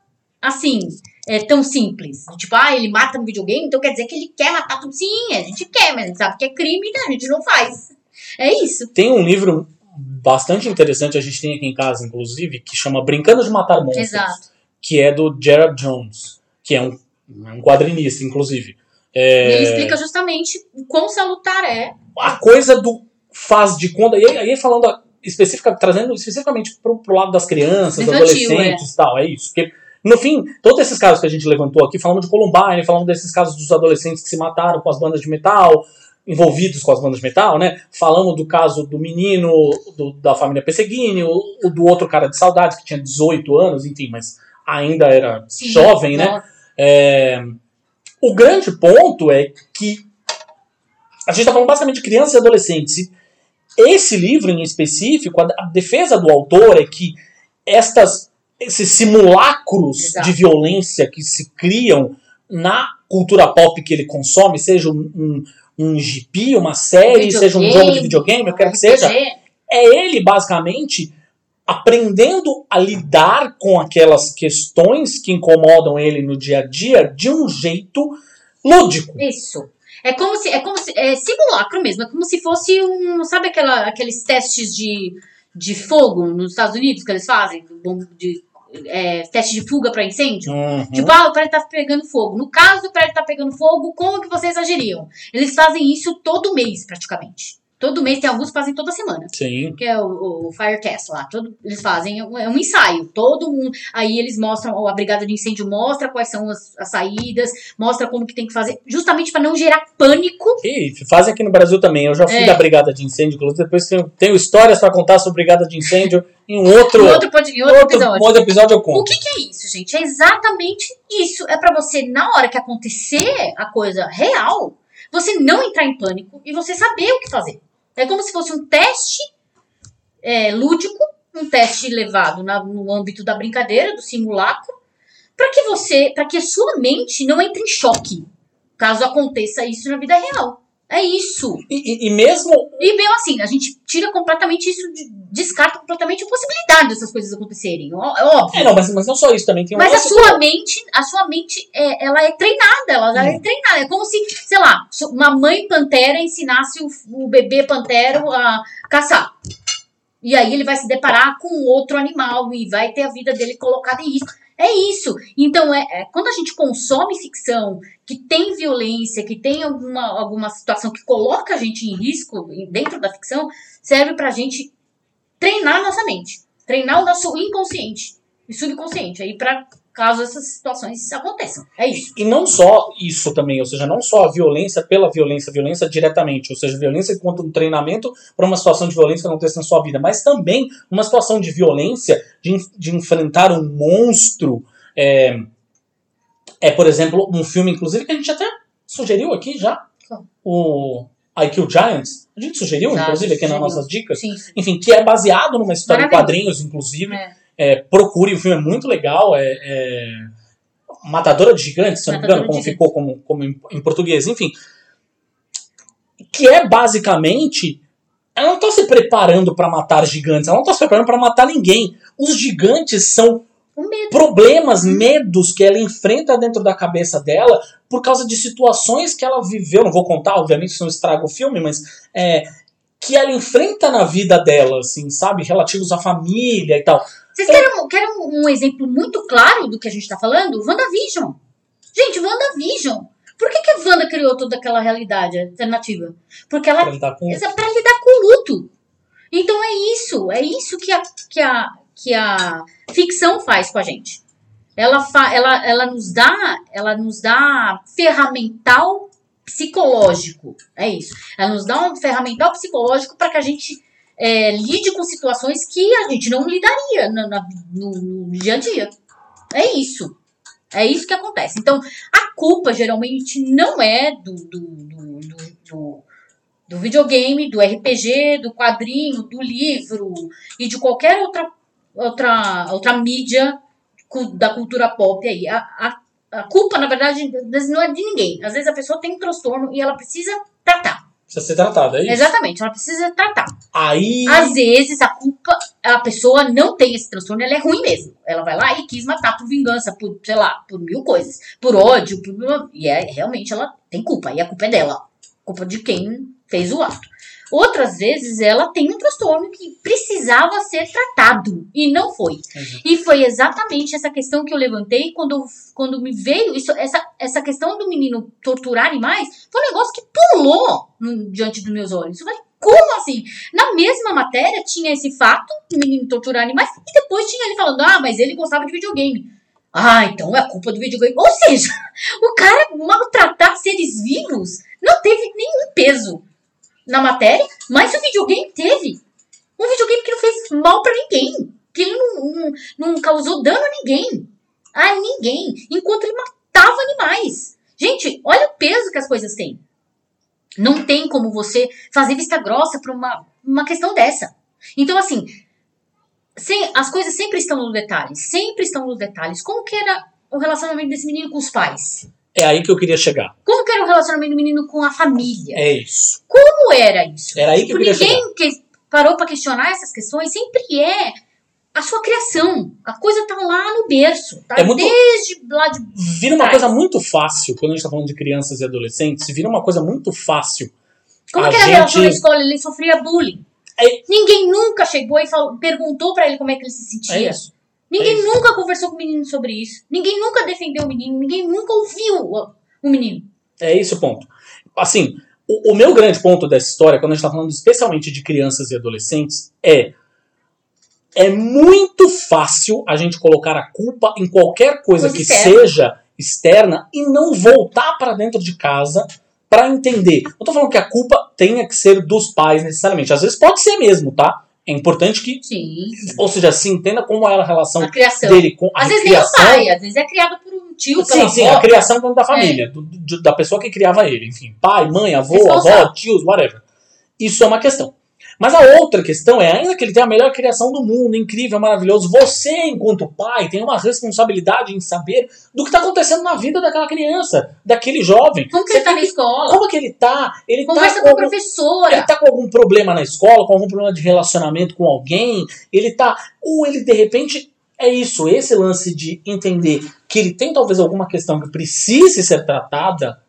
assim. É tão simples. Tipo, ah, ele mata no videogame, então quer dizer que ele quer matar tudo. Sim, a gente quer, mas a gente sabe que é crime e a gente não faz. É isso. Tem um livro bastante interessante, a gente tem aqui em casa, inclusive, que chama Brincando de Matar Monstros. Exato. Que é do Gerard Jones, que é um, um quadrinista, inclusive. É, E ele explica justamente o quão salutar é. a coisa do faz de conta. E aí, falando especifica, trazendo especificamente pro, pro lado das crianças, Infantil, adolescentes e tal, é isso. Porque, no fim, todos esses casos que a gente levantou aqui, falando de Columbine, falando desses casos dos adolescentes que se mataram com as bandas de metal, envolvidos com as bandas de metal, né? Falamos do caso do menino do- da família Pesseguini, o, o do outro cara de saudades que tinha 18 anos, enfim, mas ainda era Sim. jovem, né? É, o grande ponto é que a gente está falando basicamente de crianças e adolescentes. Esse livro em específico, a defesa do autor é que estas, esses simulacros Exato. de violência que se criam na cultura pop que ele consome, seja um, um, um gibi, uma série, seja um jogo de videogame, eu quero que seja, é ele basicamente aprendendo a lidar com aquelas questões que incomodam ele no dia a dia de um jeito lúdico. Isso. É como se. É como se. É simulacro mesmo. É como se fosse um. Sabe aquela, aqueles testes de, de fogo nos Estados Unidos que eles fazem? De, é, teste de fuga para incêndio? Uhum. Tipo, ah, o prédio tá pegando fogo. No caso do prédio tá pegando fogo, como que vocês agiriam? Eles fazem isso todo mês, praticamente. Todo mês, tem alguns que fazem toda semana. Sim. Que é o, o Firetest lá. Todo, eles fazem, é um, é um ensaio. Todo mundo. Aí eles mostram, a brigada de incêndio mostra quais são as, as saídas, mostra como que tem que fazer, justamente para não gerar pânico. E fazem aqui no Brasil também. Eu já fui É. da Brigada de Incêndio, inclusive depois tenho, tenho histórias para contar sobre Brigada de Incêndio em um outro, Em outro, em outro outro, episódio. outro episódio eu O conto. que, que é isso, gente? É exatamente isso. É pra você, na hora que acontecer a coisa real, você não entrar em pânico e você saber o que fazer. É como se fosse um teste é, lúdico, um teste levado na- no âmbito da brincadeira, do simulacro, para que você, para que a sua mente não entre em choque, caso aconteça isso na vida real. É isso. E, e- e mesmo. E mesmo assim, a gente tira completamente isso, de- descarta completamente a possibilidade dessas coisas acontecerem. É óbvio. É, não, mas, mas não só isso também. Tem um Mas a sua mente, a sua mente, é, ela é treinada, ela, ela é Hum. treinada. É como se, sei lá, uma mãe pantera ensinasse o, o bebê pantero a caçar. E aí ele vai se deparar com outro animal e vai ter a vida dele colocada em risco. É isso. Então, é, é, quando a gente consome ficção que tem violência, que tem alguma, alguma situação que coloca a gente em risco dentro da ficção, serve pra gente treinar nossa mente. Treinar o nosso inconsciente e subconsciente. Aí pra caso essas situações aconteçam. É isso. E não só isso também, ou seja, não só a violência pela violência, violência diretamente, ou seja, violência enquanto um treinamento para uma situação de violência que acontece na sua vida, mas também uma situação de violência, de, de enfrentar um monstro. É, é, por exemplo, um filme, inclusive, que a gente até sugeriu aqui já. O I Kill Giants. A gente sugeriu, Já, inclusive, aqui nas sugeriu. nossas dicas. Sim, sim. Enfim, que é baseado numa história em Maravilhoso. quadrinhos, inclusive. É. É, procure, o filme é muito legal. É, é Matadora de Gigantes, se não me engano, como ficou como, como em, português. Enfim, que é basicamente. Ela não está se preparando para matar gigantes, ela não está se preparando para matar ninguém. Os gigantes são medo. problemas, medos que ela enfrenta dentro da cabeça dela por causa de situações que ela viveu. Não vou contar, obviamente, isso não estraga o filme, mas é, que ela enfrenta na vida dela, assim, sabe? Relativos à família e tal. Vocês querem, um- querem um, exemplo muito claro do que a gente tá falando? WandaVision. Gente, WandaVision. Por que, que a Wanda criou toda aquela realidade alternativa? Porque ela Pra lidar com pra lidar com o luto. Então é isso, é isso que a, que a, que a ficção faz com a gente. Ela, fa, ela, ela nos dá, ela nos dá ferramental psicológico. É isso. Ela nos dá um ferramental psicológico para que a gente é, lide com situações que a gente não lidaria no, no dia a dia. É isso. É isso que acontece. Então, a culpa geralmente não é do, do, do, do- do- videogame, do RPG, do quadrinho, do livro e de qualquer outra, outra, outra mídia da cultura pop aí. A, a, a culpa, na verdade, não é de ninguém. Às vezes a pessoa tem um transtorno e ela precisa tratar. Precisa ser tratada, é isso. Exatamente, ela precisa tratar. Aí. Às vezes a culpa, a pessoa não tem esse transtorno, ela é ruim mesmo. Ela vai lá e quis matar por vingança, por, sei lá, por mil coisas. Por ódio, por. E é, realmente ela tem culpa. E a culpa é dela. Culpa de quem fez o ato. Outras vezes ela tem um transtorno que precisava ser tratado e não foi. Exato. E foi exatamente essa questão que eu levantei quando, quando me veio isso, essa, essa questão do menino torturar animais, foi um negócio que pulou no- diante dos meus olhos. Eu falei, como assim? Na mesma matéria tinha esse fato do menino torturar animais e depois tinha ele falando, ah, mas ele gostava de videogame. Ah, então é culpa do videogame. Ou seja, o cara maltratar seres vivos não teve nenhum peso na matéria, mas o videogame teve. Um videogame que não fez mal pra ninguém. Que ele não, não, não causou dano a ninguém. A ninguém. Enquanto ele matava animais. Gente, olha o peso que as coisas têm. Não tem como você fazer vista grossa pra uma, uma questão dessa. Então, assim, sem, as coisas sempre estão nos detalhes. Sempre estão nos detalhes. Como que era o relacionamento desse menino com os pais? É aí que eu queria chegar. Como que era o relacionamento do menino com a família? É isso. Como era isso? Era aí que eu Tipo, queria chegar. ninguém que parou pra questionar essas questões sempre é a sua criação. A coisa tá lá no berço. Tá É muito- desde lá de. Vira uma coisa muito fácil, quando a gente tá falando de crianças e adolescentes, vira uma coisa muito fácil. Como A que era a relação na gente- escola? Ele sofria bullying. É- Ninguém nunca chegou e falou, perguntou pra ele como é que ele se sentia. É isso. Ninguém É nunca conversou com o menino sobre isso. Ninguém nunca defendeu o menino. Ninguém nunca ouviu o, o menino. É esse o ponto. Assim, o, o meu grande ponto dessa história, quando a gente tá falando especialmente de crianças e adolescentes, é. É muito fácil a gente colocar a culpa em qualquer coisa Coisa que externa. seja externa e não voltar pra dentro de casa pra entender. Não tô falando que a culpa tenha que ser dos pais necessariamente. Às vezes pode ser mesmo, tá? É importante que, Sim. ou seja, se entenda como era a relação A criação. dele com a Às vezes nem o criação. pai, às vezes é criado por um tio, pela Sim, sim, avó. a criação dentro da família, do- do- da pessoa que criava ele, enfim, pai, mãe, avô, avó, tios, whatever. Isso é uma questão. Mas a outra questão é, ainda que ele tenha a melhor criação do mundo, incrível, maravilhoso, você, enquanto pai, tem uma responsabilidade em saber do que está acontecendo na vida daquela criança, daquele jovem. Como que Você ele tá na escola? Como que ele tá? Ele Conversa tá com a algum- professora. ele tá com algum problema na escola, com algum problema de relacionamento com alguém, ele tá. Ou ele de repente. É isso, esse lance de entender que ele tem talvez alguma questão que precise ser tratada.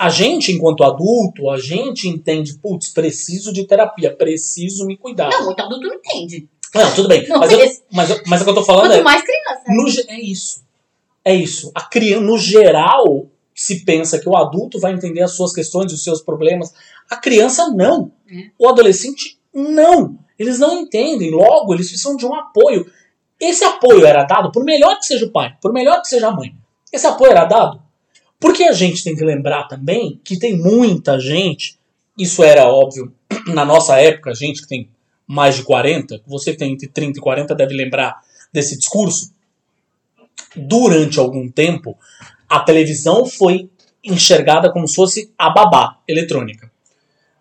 A gente, enquanto adulto, a gente entende, putz, preciso de terapia, preciso me cuidar. Não, muito adulto não entende. Não, tudo bem. Não, mas, eu, mas, eu- mas o que eu tô falando Quanto é. mais criança. No, ge- é isso. É isso. A criança, no geral, se pensa que o adulto vai entender as suas questões, os seus problemas. A criança não. É. O adolescente não. Eles não entendem. Logo, eles precisam de um apoio. esse apoio era dado, por melhor que seja o pai, por melhor que seja a mãe, esse apoio era dado porque a gente tem que lembrar também que tem muita gente, isso era óbvio na nossa época, gente que tem mais de 40, você que tem entre 30 e 40 deve lembrar desse discurso. Durante algum tempo, a televisão foi enxergada como se fosse a babá eletrônica.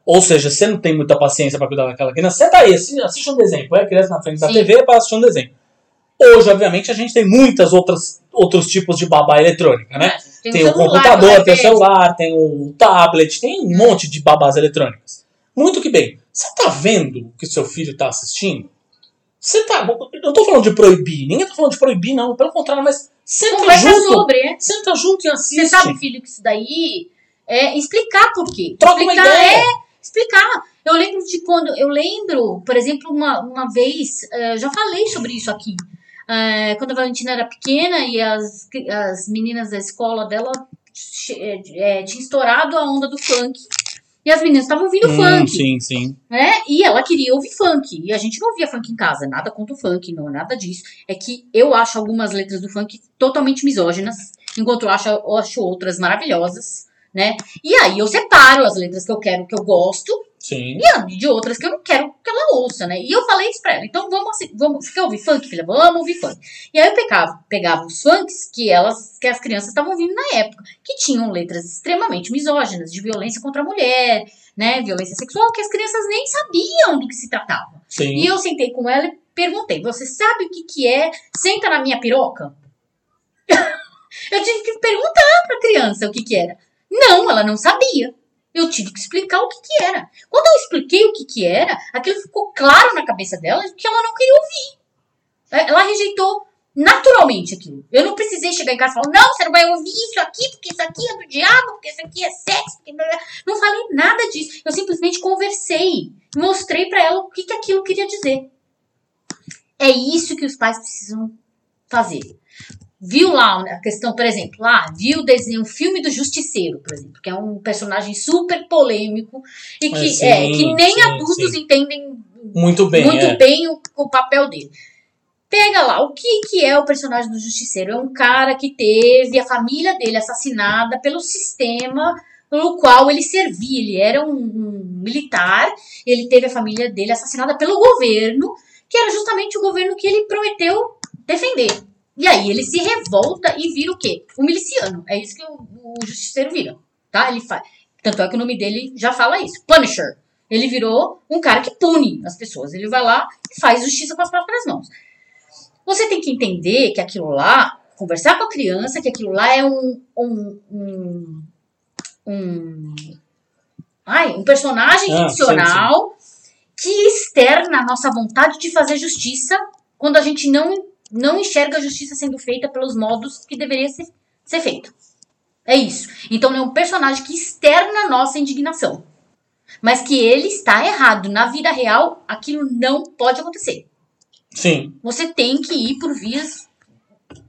Ou seja, você não tem muita paciência para cuidar daquela criança, senta aí, assiste um desenho, põe a criança na frente da Sim. TV para assistir um desenho. Hoje, obviamente, a gente tem muitas outras outros tipos de babá eletrônica, né? Tem, tem o, computador, tem o celular, tem o tablet, tem um monte de babás eletrônicas. Muito que bem. Você tá vendo o que seu filho tá assistindo? Você tá. Eu não tô falando de proibir, ninguém tá falando de proibir, não. Pelo contrário, mas senta Conversa junto. sobre, é? Senta junto e assiste. Você sabe, filho, que isso daí é explicar por quê. Troca explicar uma ideia. É explicar. Eu lembro de quando. Eu lembro, por exemplo, uma, uma vez, uh, já falei sobre isso aqui. Uh, quando a Valentina era pequena e as, as meninas da escola dela é, tinha estourado a onda do funk. E as meninas estavam ouvindo hum, funk. Sim, sim. Né? E ela queria ouvir funk. E a gente não ouvia funk em casa. Nada contra o funk, não, nada disso. É que eu acho algumas letras do funk totalmente misóginas, enquanto eu acho, eu acho outras maravilhosas né? E aí eu separo as letras que eu quero, que eu gosto, Sim. e de outras que eu não quero que ela ouça, né? E eu falei isso pra ela. Então vamos assim, vamos, quer ouvir funk, filha? Vamos ouvir funk. E aí eu pegava, pegava os funks que elas, que as crianças estavam ouvindo na época, que tinham letras extremamente misóginas, de violência contra a mulher, né? Violência sexual, que as crianças nem sabiam do que se tratava. Sim. E eu sentei com ela e perguntei: você sabe o que, que é senta na minha piroca? eu tive que perguntar pra criança o que, que era. Não, ela não sabia. Eu tive que explicar o que, que era. Quando eu expliquei o que, que era, aquilo ficou claro na cabeça dela que ela não queria ouvir. É, ela rejeitou naturalmente aquilo. Eu não precisei chegar em casa e falar, não, você não vai ouvir isso aqui, porque isso aqui é do diabo, porque isso aqui é sexo. Porque... Não falei nada disso. Eu simplesmente conversei. Mostrei para ela o que, que aquilo queria dizer. É isso que os pais precisam fazer viu lá a questão, por exemplo, lá, viu desenho, um filme do Justiceiro, por exemplo, que é um personagem super polêmico e que, sim, é, que nem sim, adultos sim. entendem muito bem, muito é. bem o, o, papel dele. Pega lá, o que, que é o personagem do Justiceiro? É um cara que teve a família dele assassinada pelo sistema no qual ele servia. Ele era um, um militar, ele teve a família dele assassinada pelo governo, que era justamente o governo que ele prometeu defender. E aí ele se revolta e vira o quê? Um miliciano. É isso que o, o justiceiro vira, tá? Ele faz. Tanto é que o nome dele já fala isso. Punisher. Ele virou um cara que pune as pessoas. Ele vai lá e faz justiça com as próprias mãos. Você tem que entender que aquilo lá, conversar com a criança, que aquilo lá é um. um, um, um ai, um personagem ah, ficcional sim, sim. que externa a nossa vontade de fazer justiça quando a gente não não enxerga a justiça sendo feita pelos modos que deveria ser, ser feito. É isso. Então é um personagem que externa a nossa indignação. Mas que ele está errado. Na vida real, aquilo não pode acontecer. Sim. Você tem que ir por vias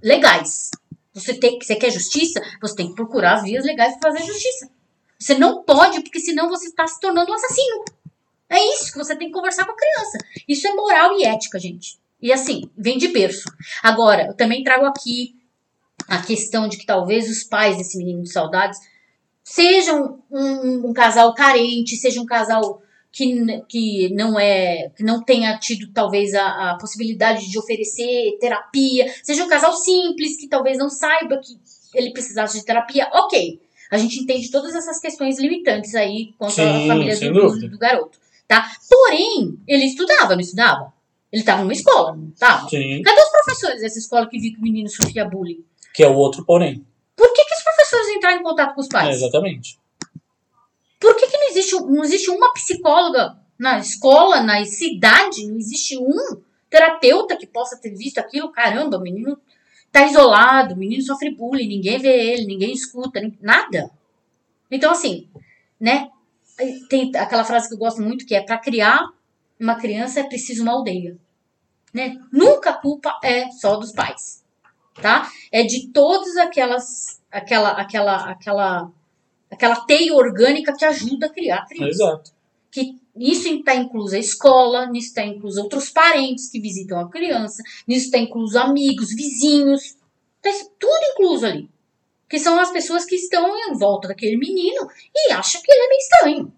legais. Você, tem, você quer justiça? Você tem que procurar as vias legais para fazer justiça. Você não pode, porque senão você está se tornando um assassino. É isso que você tem que conversar com a criança. Isso é moral e ética, gente. E assim, vem de berço. Agora, eu também trago aqui a questão de que talvez os pais desse menino de saudades sejam um, um casal carente, seja um casal que, que não é que não tenha tido talvez a, a, possibilidade de oferecer terapia, seja um casal simples que talvez não saiba que ele precisasse de terapia, ok. A gente entende todas essas questões limitantes aí quanto Sim, à família do, do, do, garoto, tá? Porém, ele estudava, não estudava? Ele estava numa escola, não estava? Sim. Cadê os professores dessa escola que viu que o menino sofria bullying? Que é o outro porém. Por que, que os professores entraram em contato com os pais? É, exatamente. Por que, que não, existe, não existe uma psicóloga na escola, na cidade? Não existe um terapeuta que possa ter visto aquilo? Caramba, o menino tá isolado, o menino sofre bullying, ninguém vê ele, ninguém escuta, nada. Então, assim, né? Tem aquela frase que eu gosto muito que é para criar uma criança é preciso uma aldeia. Né? Nunca a culpa é só dos pais, tá? É de todas aquelas, aquela, aquela, aquela, aquela teia orgânica que ajuda a criar a criança. Exato. Que Nisso está inclusa a escola, nisso está incluso outros parentes que visitam a criança, nisso está incluso amigos, vizinhos, tá tudo incluso ali. Que são as pessoas que estão em volta daquele menino e acham que ele é meio estranho.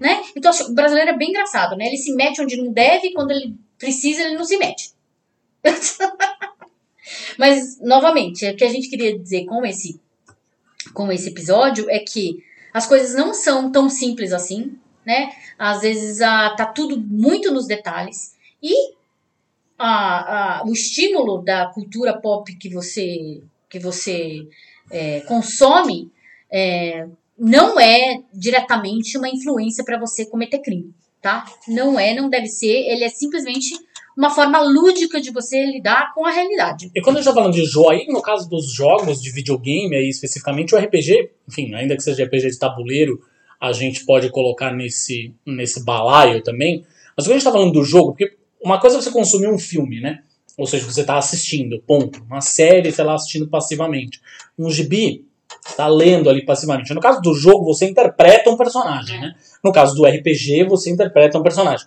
Né? Então o brasileiro é bem engraçado, né? Ele se mete onde não deve quando ele precisa ele não se mete. Mas, novamente, o que a gente queria dizer com esse, com esse episódio é que as coisas não são tão simples assim, né? Às vezes a, tá tudo muito nos detalhes e a, a, o estímulo da cultura pop que você, que você é, consome é, não é diretamente uma influência para você cometer crime, tá? Não é, não deve ser. Ele é simplesmente uma forma lúdica de você lidar com a realidade. E quando a gente tá falando de jogo, aí no caso dos jogos de videogame, aí especificamente o RPG, enfim, ainda que seja RPG de tabuleiro, a gente pode colocar nesse, nesse balaio também. Mas quando a gente tá falando do jogo, porque uma coisa é você consumir um filme, né? Ou seja, você tá assistindo, ponto. Uma série, sei lá, assistindo passivamente. Um gibi, tá lendo ali passivamente. No caso do jogo, você interpreta um personagem, né? No caso do RPG, você interpreta um personagem.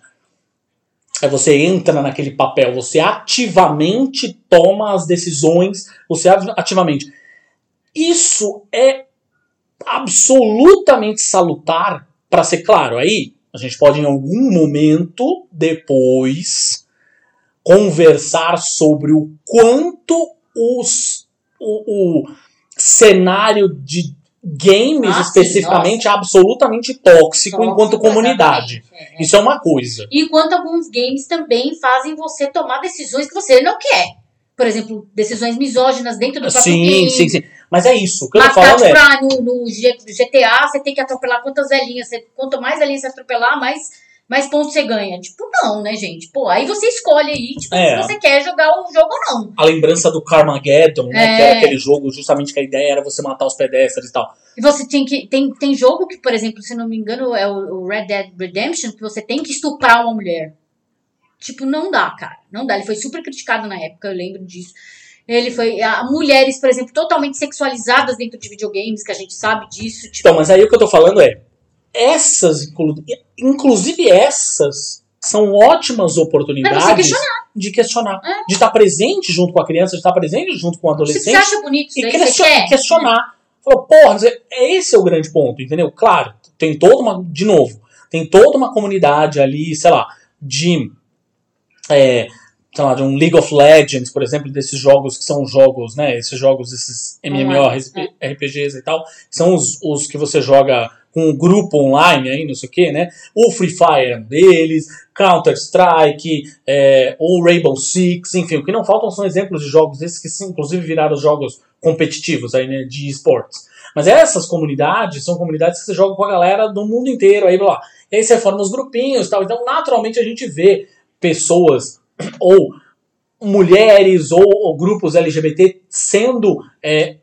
É você entra naquele papel, você ativamente toma as decisões, você ativamente. Isso é absolutamente salutar, para ser claro. Aí a gente pode em algum momento depois conversar sobre o quanto os, o, o cenário de games ah, especificamente sim, é absolutamente tóxico, tóxico enquanto comunidade. É. Isso é uma coisa. Enquanto alguns games também fazem você tomar decisões que você não quer. Por exemplo, decisões misóginas dentro do próprio sim, game. Sim, sim, Mas é isso. O que eu tô falando é... pra, no, no GTA, você tem que atropelar quantas velhinhas. Você, quanto mais velhinhas você atropelar, mais mais pontos você ganha. Tipo, não, né, gente? Pô, aí você escolhe aí, tipo, é. se você quer jogar o jogo ou não. A lembrança do Carmageddon, né? É. Que era aquele jogo justamente que a ideia era você matar os pedestres e tal. E você tem que. Tem, tem jogo que, por exemplo, se não me engano, é o, Red Dead Redemption, que você tem que estuprar uma mulher. Tipo, não dá, cara. Não dá. Ele foi super criticado na época, eu lembro disso. Ele foi. A, mulheres, por exemplo, totalmente sexualizadas dentro de videogames, que a gente sabe disso. Tipo... Então, mas aí o que eu tô falando é essas, inclusive essas, são ótimas oportunidades questionar. de questionar, é. de estar presente junto com a criança, de estar presente junto com o adolescente. Você acha bonito isso e questionar. questionar. Falou, porra, esse é o grande ponto, entendeu? Claro, tem toda uma, de novo, tem toda uma comunidade ali, sei lá, de, é, sei lá, de um League of Legends, por exemplo, desses jogos que são jogos, né, esses jogos, esses MMORPGs é. e tal, são os, os que você joga com um grupo online aí, não sei o que, né? O Free Fire é deles, Counter-Strike, é, ou Rainbow Six, enfim, o que não faltam são exemplos de jogos desses que inclusive viraram jogos competitivos aí, né, de esportes. Mas essas comunidades são comunidades que você joga com a galera do mundo inteiro, aí lá. E aí você forma os grupinhos tal. Então, naturalmente, a gente vê pessoas ou mulheres ou, ou grupos LGBT sendo é,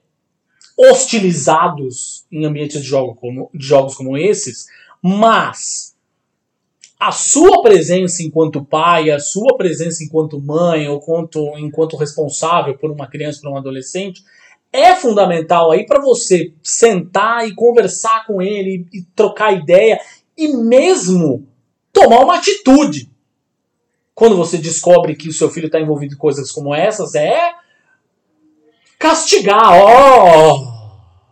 hostilizados em ambientes de, jogo como, de jogos como esses, mas a sua presença enquanto pai, a sua presença enquanto mãe ou enquanto, enquanto responsável por uma criança, por um adolescente, é fundamental aí para você sentar e conversar com ele e trocar ideia e mesmo tomar uma atitude. Quando você descobre que o seu filho está envolvido em coisas como essas, é castigar, ó. Oh!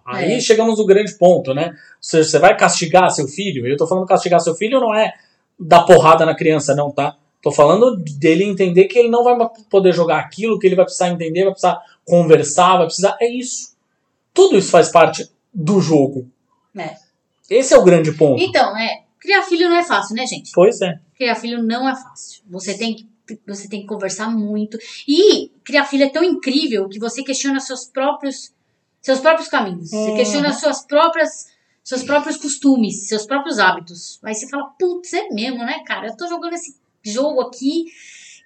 Aí é. chegamos no grande ponto, né? Você, você vai castigar seu filho? Eu tô falando castigar seu filho não é dar porrada na criança, não, tá? Tô falando dele entender que ele não vai poder jogar aquilo, que ele vai precisar entender, vai precisar conversar, vai precisar. É isso. Tudo isso faz parte do jogo. É. Esse é o grande ponto. Então, é. Criar filho não é fácil, né, gente? Pois é. Criar filho não é fácil. Você tem que você tem que conversar muito. E criar filho é tão incrível que você questiona seus próprios seus próprios caminhos. Você uhum. questiona suas próprias seus próprios costumes, seus próprios hábitos. Aí você fala, putz, é mesmo, né, cara? Eu tô jogando esse jogo aqui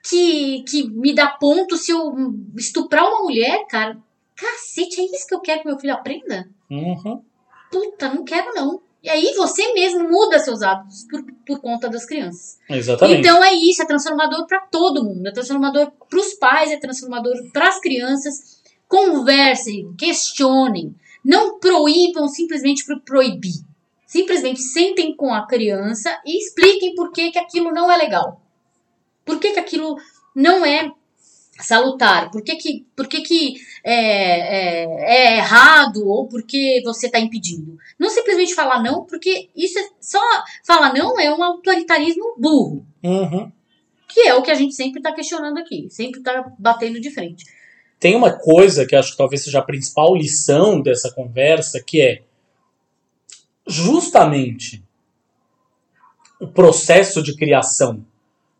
que, que me dá ponto se eu estuprar uma mulher, cara. Cacete, é isso que eu quero que meu filho aprenda? Uhum. Puta, não quero não. E aí você mesmo muda seus hábitos por, por conta das crianças. Exatamente. Então é isso, é transformador para todo mundo. É transformador para os pais, é transformador para as crianças. Conversem, questionem. Não proíbam simplesmente por proibir. Simplesmente sentem com a criança e expliquem por que, que aquilo não é legal. Por que, que aquilo não é salutar? Por que, que, por que, que é, é, é errado ou por que você está impedindo? Não simplesmente falar não, porque isso é, só falar não é um autoritarismo burro. Uhum. Que é o que a gente sempre está questionando aqui, sempre está batendo de frente. Tem uma coisa que acho que talvez seja a principal lição dessa conversa, que é justamente o processo de criação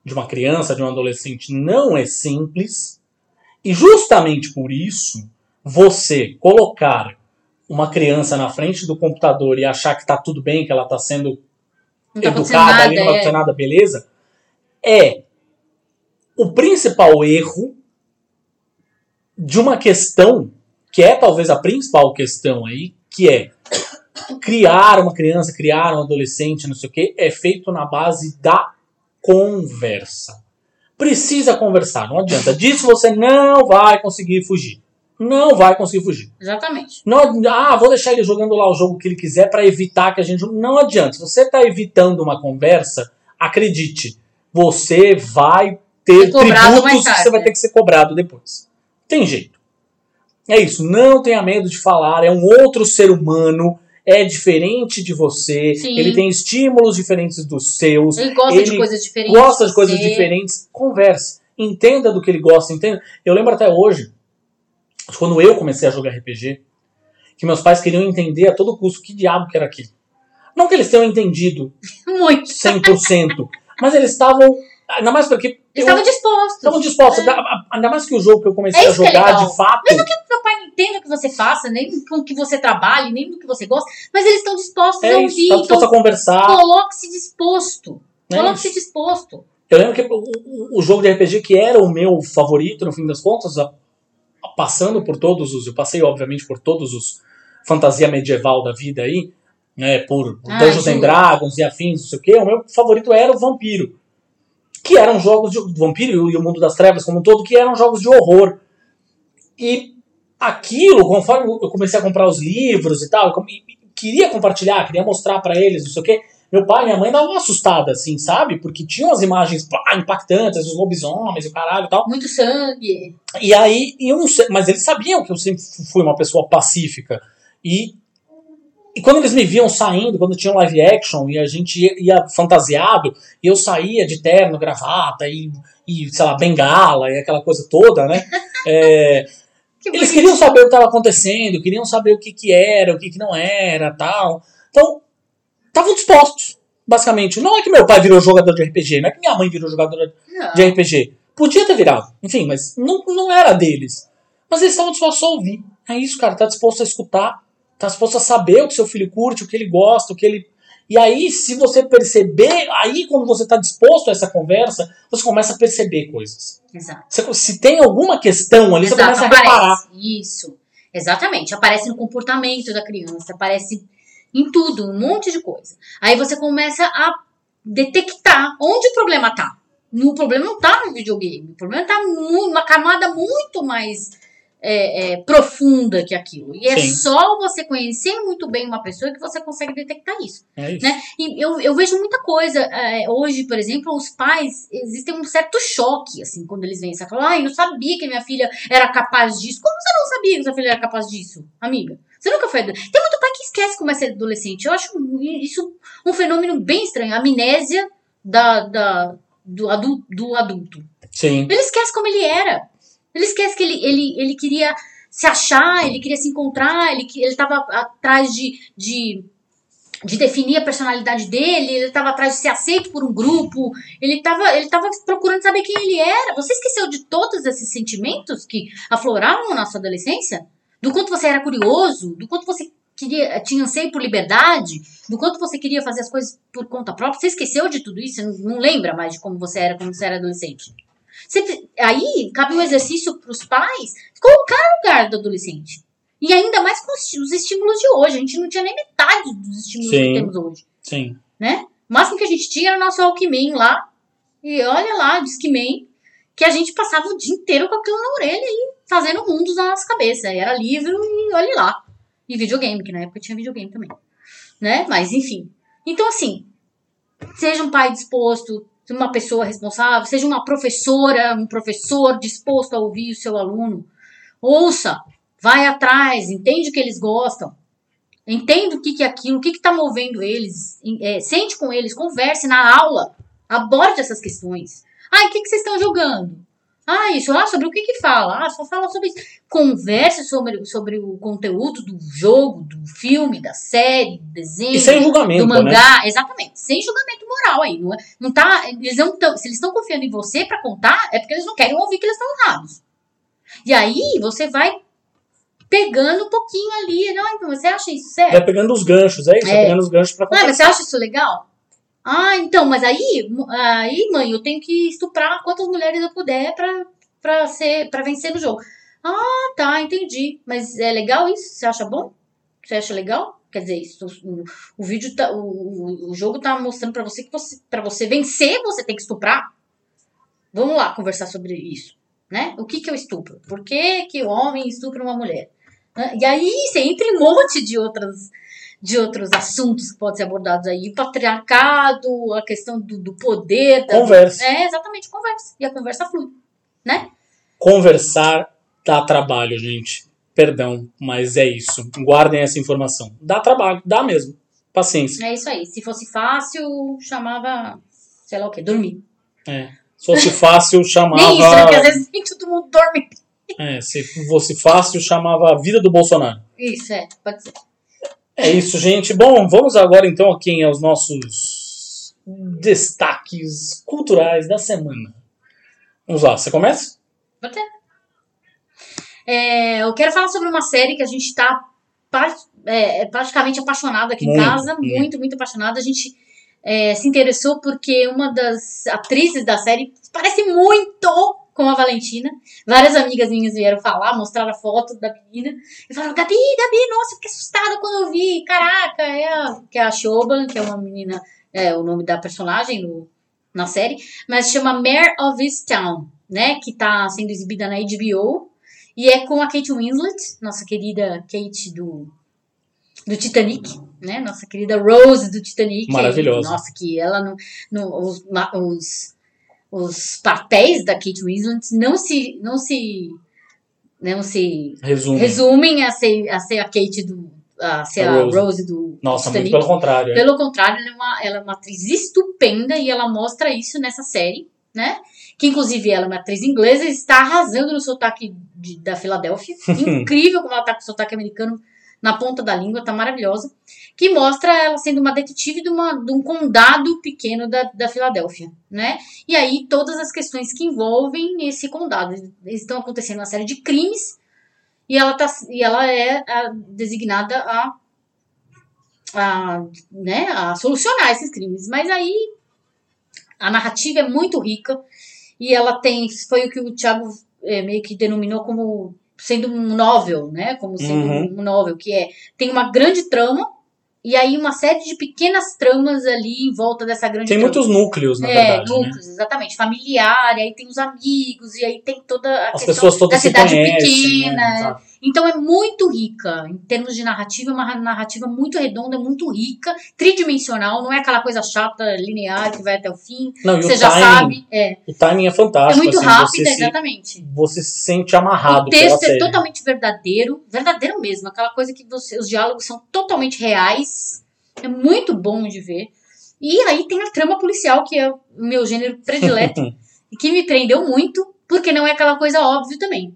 de uma criança, de um adolescente, não é simples. E justamente por isso, você colocar uma criança na frente do computador e achar que está tudo bem, que ela está sendo Não tá educada nada, ali, não vai é. acontecer nada, beleza? É o principal erro de uma questão que é talvez a principal questão aí, que é criar uma criança, criar um adolescente, não sei o que, é feito na base da conversa. Precisa conversar, não adianta. Disso você não vai conseguir fugir. Não vai conseguir fugir. Exatamente. Não, ah, vou deixar ele jogando lá o jogo que ele quiser para evitar que a gente. Não adianta. Se você está evitando uma conversa, acredite, você vai ter tributos que você vai né? ter que ser cobrado depois. Tem jeito. É isso. Não tenha medo de falar. É um outro ser humano. É diferente de você. Sim. Ele tem estímulos diferentes dos seus. Ele gosta de Ele coisas diferentes. Gosta de coisas diferentes. Converse. Entenda do que ele gosta. Entenda. Eu lembro até hoje, quando eu comecei a jogar RPG, que meus pais queriam entender a todo custo que diabo que era aquilo. Não que eles tenham entendido Muito. 100%, mas eles estavam. Ainda mais porque. Estavam dispostos. estavam dispostos. a- Ainda mais que o jogo que eu comecei É a é jogar, de fato. Mesmo que meu pai não entenda o que você faça, nem com o que você trabalhe, nem do que você gosta, mas eles estão dispostos a É isso, ouvir. tá disposto então, a conversar. coloque-se disposto. né? Coloque-se disposto. Eu lembro que o, o- o jogo de RPG que era o meu favorito, no fim das contas, a- a- passando por todos os. Eu passei, obviamente, por todos os fantasia medieval da vida aí, né? Por Ah, Dungeons and. Dragons e afins, não sei o quê. O meu favorito era o Vampiro. Que eram jogos de. Vampiro e o Mundo das Trevas como um todo, que eram jogos de horror. E aquilo, conforme eu comecei a comprar os livros e tal, queria compartilhar, queria mostrar pra eles, não sei o quê. Meu pai e minha mãe davam uma assustada, assim, sabe? Porque tinham as imagens pá, impactantes, os lobisomens e o caralho e tal. Muito sangue. E aí, e eu não sei, mas eles sabiam que eu sempre fui uma pessoa pacífica. E, e quando eles me viam saindo, quando tinha um live action e a gente ia, ia fantasiado, e eu saía de terno, gravata e, e, sei lá, bengala e aquela coisa toda, né? É, Que eles queriam saber o que estava acontecendo, queriam saber o que, que era, o que, que não era, tal. Então, estavam dispostos, basicamente. Não é que meu pai virou jogador de RPG, não é que minha mãe virou jogadora Não. de RPG. Podia ter virado, enfim, mas não, não era deles. Mas eles estavam dispostos a ouvir. É isso, cara, tá disposto a escutar, tá disposto a saber o que seu filho curte, o que ele gosta, o que ele. E aí, se você perceber, aí quando você está disposto a essa conversa, você começa a perceber coisas. Exato. Você- se tem alguma questão ali, você Exato, começa a reparar. aparece. Isso. Exatamente. Aparece no comportamento da criança, aparece em tudo, um monte de coisa. Aí você começa a detectar onde o problema tá. O problema não tá no videogame. O problema tá mu- uma camada muito mais é, é, profunda que aquilo. E é Sim. só você conhecer muito bem uma pessoa que você consegue detectar isso. É isso. Né? E eu, eu vejo muita coisa. é, hoje, por exemplo, os pais, existe um certo choque, assim, quando eles vêm. Você fala, ai, não sabia que minha filha era capaz disso. Como você não sabia que sua filha era capaz disso, amiga? Você nunca foi. Tem muito pai que esquece como é ser adolescente. Eu acho isso um fenômeno bem estranho. A amnésia da, da, do, adu, do adulto. Sim. Ele esquece como ele era. Ele esquece que ele, ele, ele queria se achar, ele queria se encontrar, ele, que- ele tava atrás de, de, de definir a personalidade dele, ele estava atrás de ser aceito por um grupo, ele estava ele tava procurando saber quem ele era. Você esqueceu de todos esses sentimentos que afloravam na sua adolescência? Do quanto você era curioso, do quanto você queria, tinha anseio por liberdade, do quanto você queria fazer as coisas por conta própria. Você esqueceu de tudo isso? Você não lembra mais de como você era quando você era adolescente? Você aí cabe um exercício para os pais colocar no lugar do adolescente. E ainda mais com os os estímulos de hoje. A gente não tinha nem metade dos estímulos Sim. que temos hoje. Sim. Né? O máximo que a gente tinha era o nosso Alckmin lá. E olha lá, Discman, que a gente passava o dia inteiro com aquilo na orelha e fazendo mundos na nossa cabeça. E era livro e olha lá. E videogame, que na época tinha videogame também. né? Mas enfim. Então, assim, seja um pai disposto, uma pessoa responsável, seja uma professora, um professor disposto a ouvir o seu aluno. Ouça, vai atrás, entende o que eles gostam, entende o que, que é aquilo, o que está movendo eles, é, sente com eles, converse na aula, aborde essas questões. Ah, o que, que vocês estão jogando? Ah, isso, ah, sobre o que que fala? Ah, só fala sobre isso. Converse sobre, sobre o conteúdo do jogo, do filme, da série, do desenho. E sem julgamento, Do né? mangá, exatamente. Sem julgamento moral aí. Não, é, não tá, eles não tão, se eles estão confiando em você pra contar, é porque eles não querem ouvir que eles estão errados. E aí você vai pegando um pouquinho ali. Não, então você acha isso certo? Vai pegando os ganchos, é isso? Vai É. pegando os ganchos pra Ah, mas você conversar. acha isso legal? Ah, então, mas aí, aí, mãe, eu tenho que estuprar quantas mulheres eu puder pra, pra, ser, pra vencer no jogo. Ah, tá, entendi. Mas é legal isso? Você acha bom? Você acha legal? Quer dizer, isso, o, o vídeo tá, o, o- jogo tá mostrando pra você que você, pra você vencer, você tem que estuprar. Vamos lá conversar sobre isso, né? O que que estupro? Por que que o homem estupra uma mulher? Né? E aí você entra em um monte de outras de outros assuntos que podem ser abordados aí, o patriarcado, a questão do, do poder. Da, Conversa. É, exatamente, conversa. E a conversa flui, né? Conversar dá trabalho, gente. Perdão, mas é isso. Guardem essa informação. Dá trabalho, dá mesmo. Paciência. É isso aí. Se fosse fácil, chamava, sei lá o quê, dormir. É. Se fosse fácil, chamava. Nem isso, né? Porque às vezes nem todo mundo dorme. É, se fosse fácil, chamava a vida do Bolsonaro. Isso, é, pode ser. É isso, gente. Bom, vamos agora então aqui aos nossos destaques culturais da semana. Vamos lá, você começa? Pode ser. É, eu quero falar sobre uma série que a gente tá par- é, praticamente apaixonado aqui Muito, em casa. muito. Muito, muito apaixonado. A gente é, se interessou porque uma das atrizes da série parece muito com a Valentina. Várias amigas minhas vieram falar, mostrar a foto da menina. E falaram, Gabi, Gabi, nossa, fiquei assustada quando eu vi. Caraca, é a, que é a Shoban, que é uma menina, é o nome da personagem no, na série. Mas chama Mare of Easttown, né? Que tá sendo exibida na HBO. E é com a Kate Winslet, nossa querida Kate do, do Titanic, né? Nossa querida Rose do Titanic. Maravilhosa. Nossa, que ela no, no, os, os, os papéis da Kate Winslet não se não se não se resumem a ser, a ser a Kate do a ser A a Rose. Rose, do Nossa, Titanic. muito pelo contrário. é. Pelo contrário, ela é, uma, ela é uma atriz estupenda e ela mostra isso nessa série, né? Que inclusive ela é uma atriz inglesa e está arrasando no sotaque de- da Filadélfia. Incrível como ela tá com o sotaque americano na ponta da língua, tá maravilhosa. Que mostra ela sendo uma detetive de, uma, de um condado pequeno da, da Filadélfia, né? E aí todas as questões que envolvem esse condado. Estão acontecendo uma série de crimes e ela, tá, e ela é a, designada a a, né, a solucionar esses crimes. Mas aí a narrativa é muito rica e ela tem, foi o que o Thiago eh, meio que denominou como sendo um novel, né? Como sendo Uhum. um novel, que é tem uma grande trama e aí uma série de pequenas tramas ali em volta dessa grande Tem trama. muitos núcleos, na é, verdade. né? núcleos, exatamente. Familiar, e aí tem os amigos, e aí tem toda a As questão pessoas todas da cidade conhecem. pequena. né? Então é muito rica, em termos de narrativa, é uma narrativa muito redonda, muito rica, tridimensional, não é aquela coisa chata, linear, que vai até o fim, Não, você já timing, sabe. É, o timing é é fantástico. muito assim, rápida, você se, exatamente. você se sente amarrado O texto é série. totalmente verdadeiro, verdadeiro mesmo, aquela coisa que você, os diálogos são totalmente reais, é muito bom de ver. E aí tem a trama policial, que é o meu gênero predileto, e que me prendeu muito, porque não é aquela coisa óbvia também.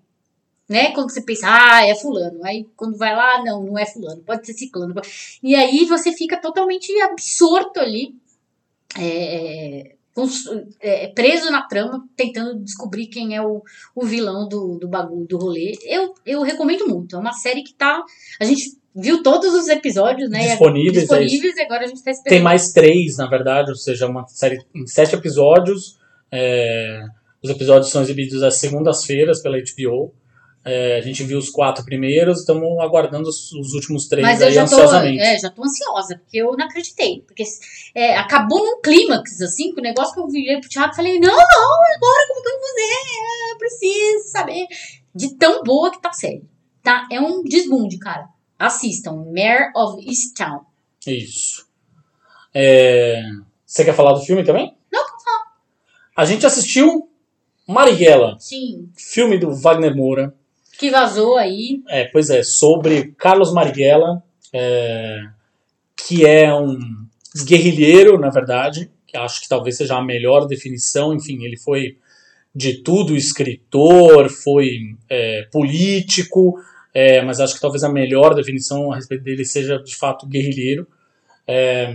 Né? Quando você pensa, ah, é fulano. Aí quando vai lá, não, não é fulano, pode ser ciclano. E aí você fica totalmente absorto ali, é, é, preso na trama, tentando descobrir quem é o, o vilão do, do bagulho, do rolê. Eu, eu recomendo muito. É uma série que tá. A gente viu todos os episódios, né? Disponíveis, é disponíveis e agora a gente tá esperando. Tem mais três, na verdade, ou seja, uma série em sete episódios. É, os episódios são exibidos às segundas-feiras pela HBO. É, a gente viu os quatro primeiros, estamos aguardando os, os últimos três Mas aí já tô, ansiosamente. é, já tô ansiosa, porque eu não acreditei. Porque é, acabou num clímax, assim, que o negócio que eu virei pro Thiago e falei, não, não, agora como que eu vou fazer? Eu preciso saber. De tão boa que tá a série. Tá? É um desbunde, cara. Assistam. Mare of Easttown. Isso. É, Você quer falar do filme também? Não, A gente assistiu Marighella, sim. filme do Wagner Moura. Que vazou aí. É, pois é, sobre Carlos Marighella, é, que é um guerrilheiro, na verdade, que acho que talvez seja a melhor definição. Enfim, ele foi de tudo, escritor, foi é, político, é, mas acho que talvez a melhor definição a respeito dele seja de fato guerrilheiro. É,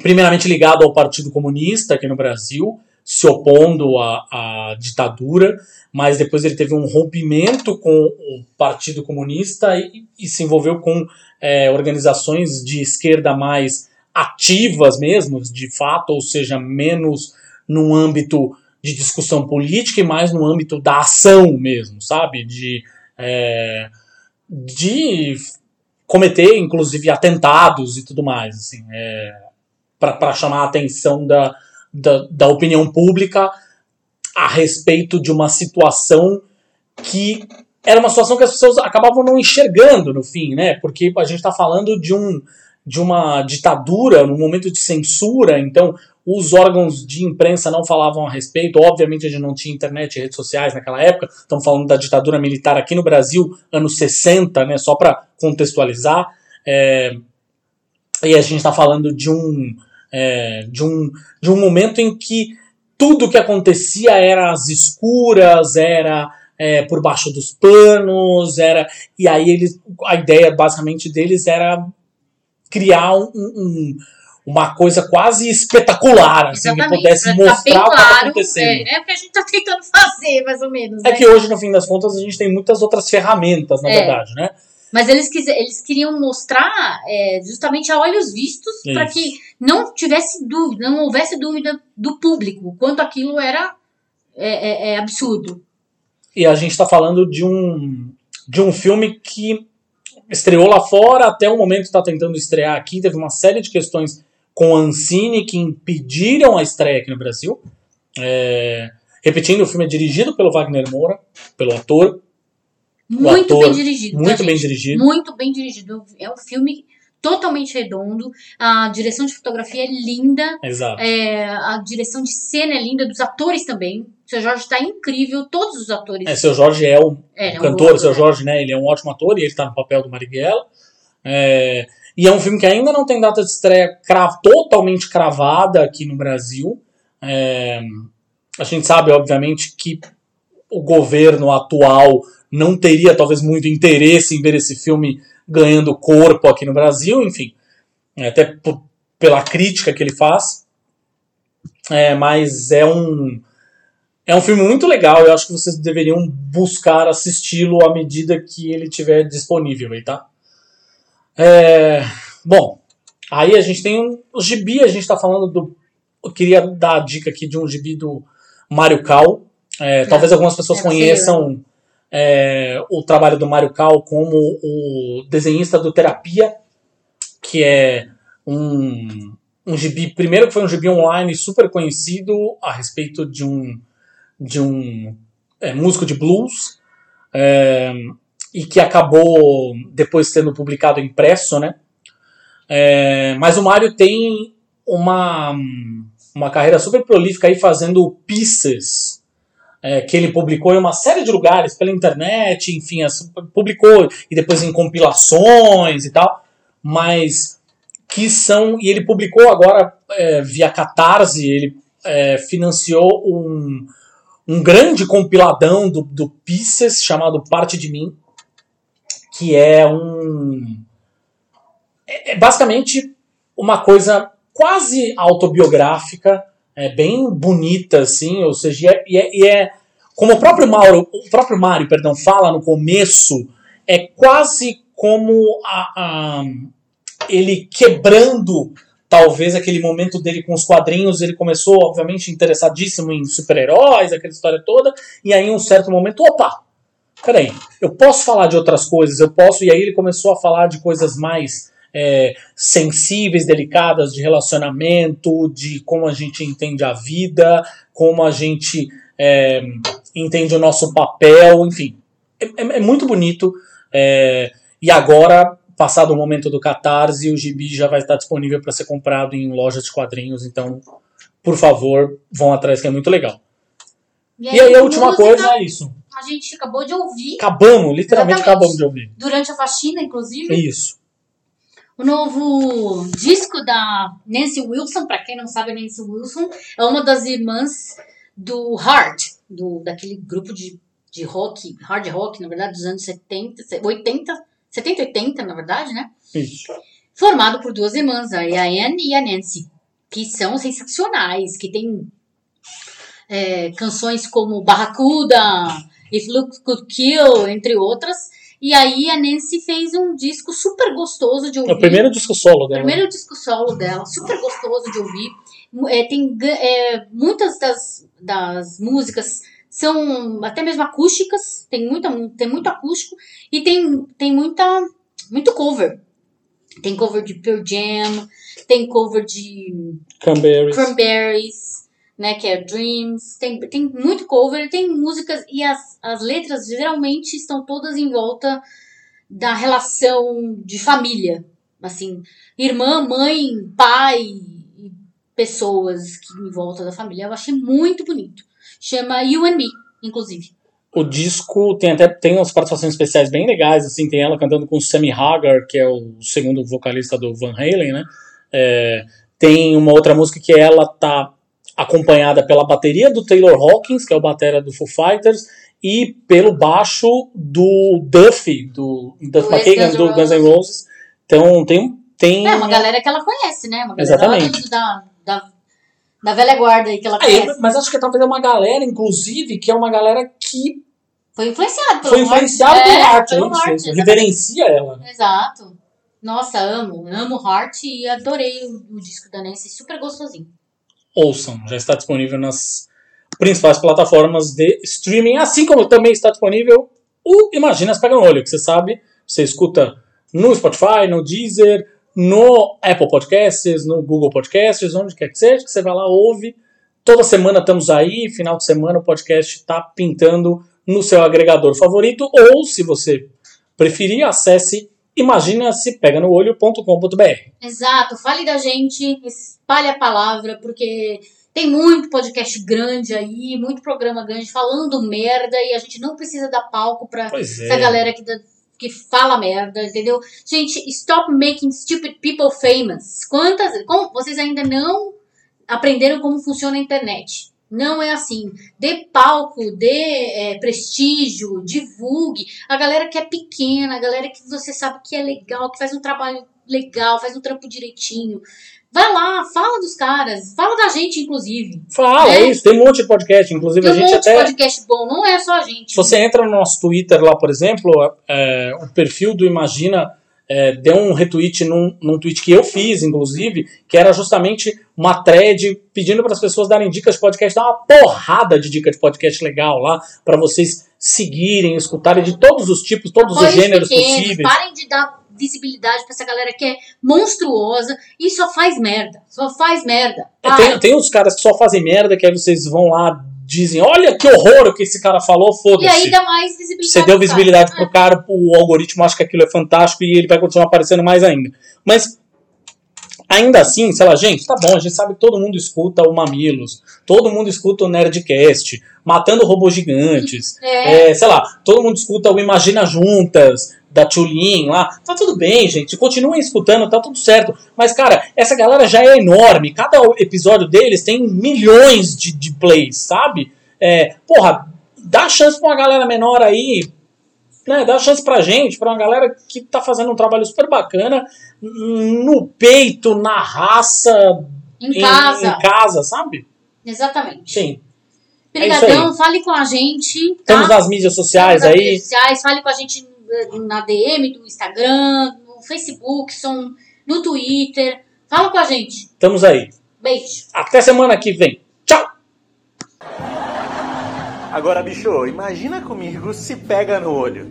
primeiramente ligado ao Partido Comunista aqui no Brasil, se opondo à, à ditadura, mas depois ele teve um rompimento com o Partido Comunista e, e se envolveu com é, organizações de esquerda mais ativas mesmo, de fato, ou seja, menos no âmbito de discussão política e mais no âmbito da ação mesmo, sabe? De, é, de cometer, inclusive, atentados e tudo mais, assim, é, para chamar a atenção da, da, da opinião pública a respeito de uma situação que era uma situação que as pessoas acabavam não enxergando no fim, né? Porque a gente está falando de, um, de uma ditadura, num momento de censura, então os órgãos de imprensa não falavam a respeito. Obviamente a gente não tinha internet e redes sociais naquela época. Estamos falando da ditadura militar aqui no Brasil, anos 60, né? Só para contextualizar. É, e a gente está falando de um, é, de, um, de um momento em que tudo que acontecia era às escuras, era é, por baixo dos panos, era e aí eles a ideia basicamente deles era criar um, um, uma coisa quase espetacular, assim, que Exatamente, pudesse pra ficar mostrar o que está acontecendo. É, é o que a gente tá tentando fazer, mais ou menos. É né? que hoje, no fim das contas, a gente tem muitas outras ferramentas, na É. verdade, né? Mas eles, quise- eles queriam mostrar é, justamente a olhos vistos para que não tivesse dúvida, não houvesse dúvida do público quanto aquilo era é, é- é absurdo. E a gente está falando de um, de um filme que estreou lá fora, até o momento está tentando estrear aqui. Teve uma série de questões com a Ancine que impediram a estreia aqui no Brasil. É, repetindo, o filme é dirigido pelo Wagner Moura, pelo ator, Muito ator, bem dirigido. muito tá, bem gente? dirigido. Muito bem dirigido. É um filme totalmente redondo. A direção de fotografia é linda. Exato. é, a direção de cena é linda, dos atores também. O seu Jorge está incrível, todos os atores. É, seu Jorge é o É, é o um cantor, bom seu ator, Jorge, né? Ele é um ótimo ator e ele tá no papel do Marighella. É, e é um filme que ainda não tem data de estreia cra- totalmente cravada aqui no Brasil. É, a gente sabe, obviamente, que o governo atual não teria talvez muito interesse em ver esse filme ganhando corpo aqui no Brasil, enfim, até p- pela crítica que ele faz. É, mas é um é um filme muito legal, eu acho que vocês deveriam buscar assisti-lo à medida que ele estiver disponível aí, tá? É, bom, aí a gente tem um, o gibi, a gente tá falando do. Eu queria dar a dica aqui de um gibi do Mario Cal. É, talvez algumas pessoas é conheçam é, o trabalho do Mario Cal como o desenhista do Terapia, que é um, um gibi, primeiro que foi um gibi online super conhecido a respeito de um de um é, músico de blues é, e que acabou depois sendo publicado impresso, né? É, mas o Mário tem uma, uma carreira super prolífica aí fazendo pieces é, que ele publicou em uma série de lugares pela internet, enfim, publicou e depois em compilações e tal, mas que são e ele publicou agora é, via Catarse, ele é, financiou um um grande compiladão do, do Pieces chamado Parte de Mim, que é um. É, é basicamente uma coisa quase autobiográfica, é bem bonita, assim, ou seja, e é, e é- e é- como o próprio Mauro, o próprio Mário, perdão, fala no começo, é quase como a- a- ele quebrando talvez aquele momento dele com os quadrinhos, ele começou, obviamente, interessadíssimo em super-heróis, aquela história toda, e aí, em um certo momento, opa, peraí, eu posso falar de outras coisas, eu posso, e aí ele começou a falar de coisas mais é, sensíveis, delicadas, de relacionamento, de como a gente entende a vida, como a gente é, entende o nosso papel, enfim. É, é- é muito bonito, é, e agora passado o momento do Catarse, o gibi já vai estar disponível para ser comprado em lojas de quadrinhos, então, por favor, vão atrás que é muito legal. E aí, a última música, coisa é isso. A gente acabou de ouvir, Acabamos, literalmente Exatamente. acabamos de ouvir. durante a faxina, inclusive, isso. O novo disco da Nancy Wilson. Pra quem não sabe, a Nancy Wilson é uma das irmãs do Heart, do, daquele grupo de, de rock, hard rock, na verdade, dos anos 70, 80, 70, 80, na verdade, né? Isso. formado por duas irmãs, a Anne e a Nancy, que são sensacionais, que tem é, canções como Barracuda, If Look Could Kill, entre outras. E aí a Nancy fez um disco super gostoso de É ouvir. o primeiro disco solo dela. Primeiro disco solo dela, super gostoso de ouvir. É, tem é, muitas das, das músicas são até mesmo acústicas, tem, muita, tem muito acústico e tem, tem muita, muito cover. Tem cover de Pearl Jam, tem cover de Cranberries. Cranberries, né, que é Dreams, tem, tem muito cover, tem músicas e as, as letras geralmente estão todas em volta da relação de família, assim, irmã, mãe, pai pessoas que em volta da família. Eu achei muito bonito. Chama You and Me, inclusive. O disco tem até tem umas participações especiais bem legais, assim, tem ela cantando com o Sammy Hagar, que é o segundo vocalista do Van Halen, né? É, tem uma outra música que ela tá acompanhada pela bateria do Taylor Hawkins, que é o batera do Foo Fighters, e pelo baixo do Duffy, do Duff McKagan, do Guns N' Roses. Então tem tem É uma galera que ela conhece, né? Uma galera Exatamente. Da, da, da velha guarda aí que ela Aí, conhece. mas acho que talvez é uma galera, inclusive, que é uma galera que Foi influenciado pelo foi influenciada pelo pelo é exatamente. reverencia ela. né? Exato. Nossa, amo. Amo Heart e adorei o, o disco da Nancy. Super gostosinho. Ouçam, já está disponível nas principais plataformas de streaming, assim como também está disponível o Imaginas Pega no Olho, que você sabe, você escuta no Spotify, no Deezer, no Apple Podcasts, no Google Podcasts, onde quer que seja, que você vai lá, ouve. Toda semana estamos aí, final de semana o podcast está pintando no seu agregador favorito, ou se você preferir, acesse imaginasepeganoolho.com.br. Exato. Fale da gente, espalhe a palavra, porque tem muito podcast grande aí, muito programa grande falando merda e a gente não precisa dar palco pra Pois essa galera que, dá- que fala merda, entendeu? Gente, stop making stupid people famous. Quantas. Como, vocês ainda não aprenderam como funciona a internet. Não é assim. Dê palco, dê é, prestígio, divulgue. A galera que é pequena, a galera que você sabe que é legal, que faz um trabalho legal, faz um trampo direitinho. Vai lá, fala dos caras, fala da gente, inclusive. Fala, É. é isso, tem um monte de podcast, inclusive Tem a um gente monte de até. podcast bom, não é só a gente. Se você entra no nosso Twitter lá, por exemplo, é, o perfil do Imagina é, deu um retweet num, num tweet que eu fiz, inclusive, que era justamente uma thread pedindo para as pessoas darem dicas de podcast, dar uma porrada de dicas de podcast legal lá, para vocês seguirem, escutarem de todos os tipos, todos os gêneros pequenos, possíveis. Parem de dar visibilidade pra essa galera que é monstruosa e só faz merda. Só faz merda. É, Para. Tem, tem uns caras que só fazem merda, que aí vocês vão lá, dizem, olha que horror o que esse cara falou, E foda-se. aí dá mais visibilidade. Você deu pro visibilidade cara. pro cara, o algoritmo acha que aquilo é fantástico e ele vai continuar aparecendo mais ainda. Mas ainda assim, sei lá, gente, tá bom, a gente sabe que todo mundo escuta o Mamilos, todo mundo escuta o Nerdcast, Matando Robôs Gigantes, É, é, sei lá, todo mundo escuta o Imagina Juntas, da Tulin lá. Tá tudo bem, gente. Continuem escutando, tá tudo certo. Mas, cara, essa galera já é enorme. Cada episódio deles tem milhões de, de plays, sabe? É, porra, dá chance pra uma galera menor aí. Né, dá chance pra gente, pra uma galera que tá fazendo um trabalho super bacana no peito, na raça, em casa. em casa, sabe? Exatamente. Sim. Obrigadão, fale com a gente. Tá? Estamos nas mídias sociais Nas aí. redes sociais, fale com a gente eh, na DM do Instagram, no Facebook, são no Twitter. Fala com a gente. Estamos aí. Beijo. Até semana que vem. Agora, bicho, imagina comigo se pega no olho.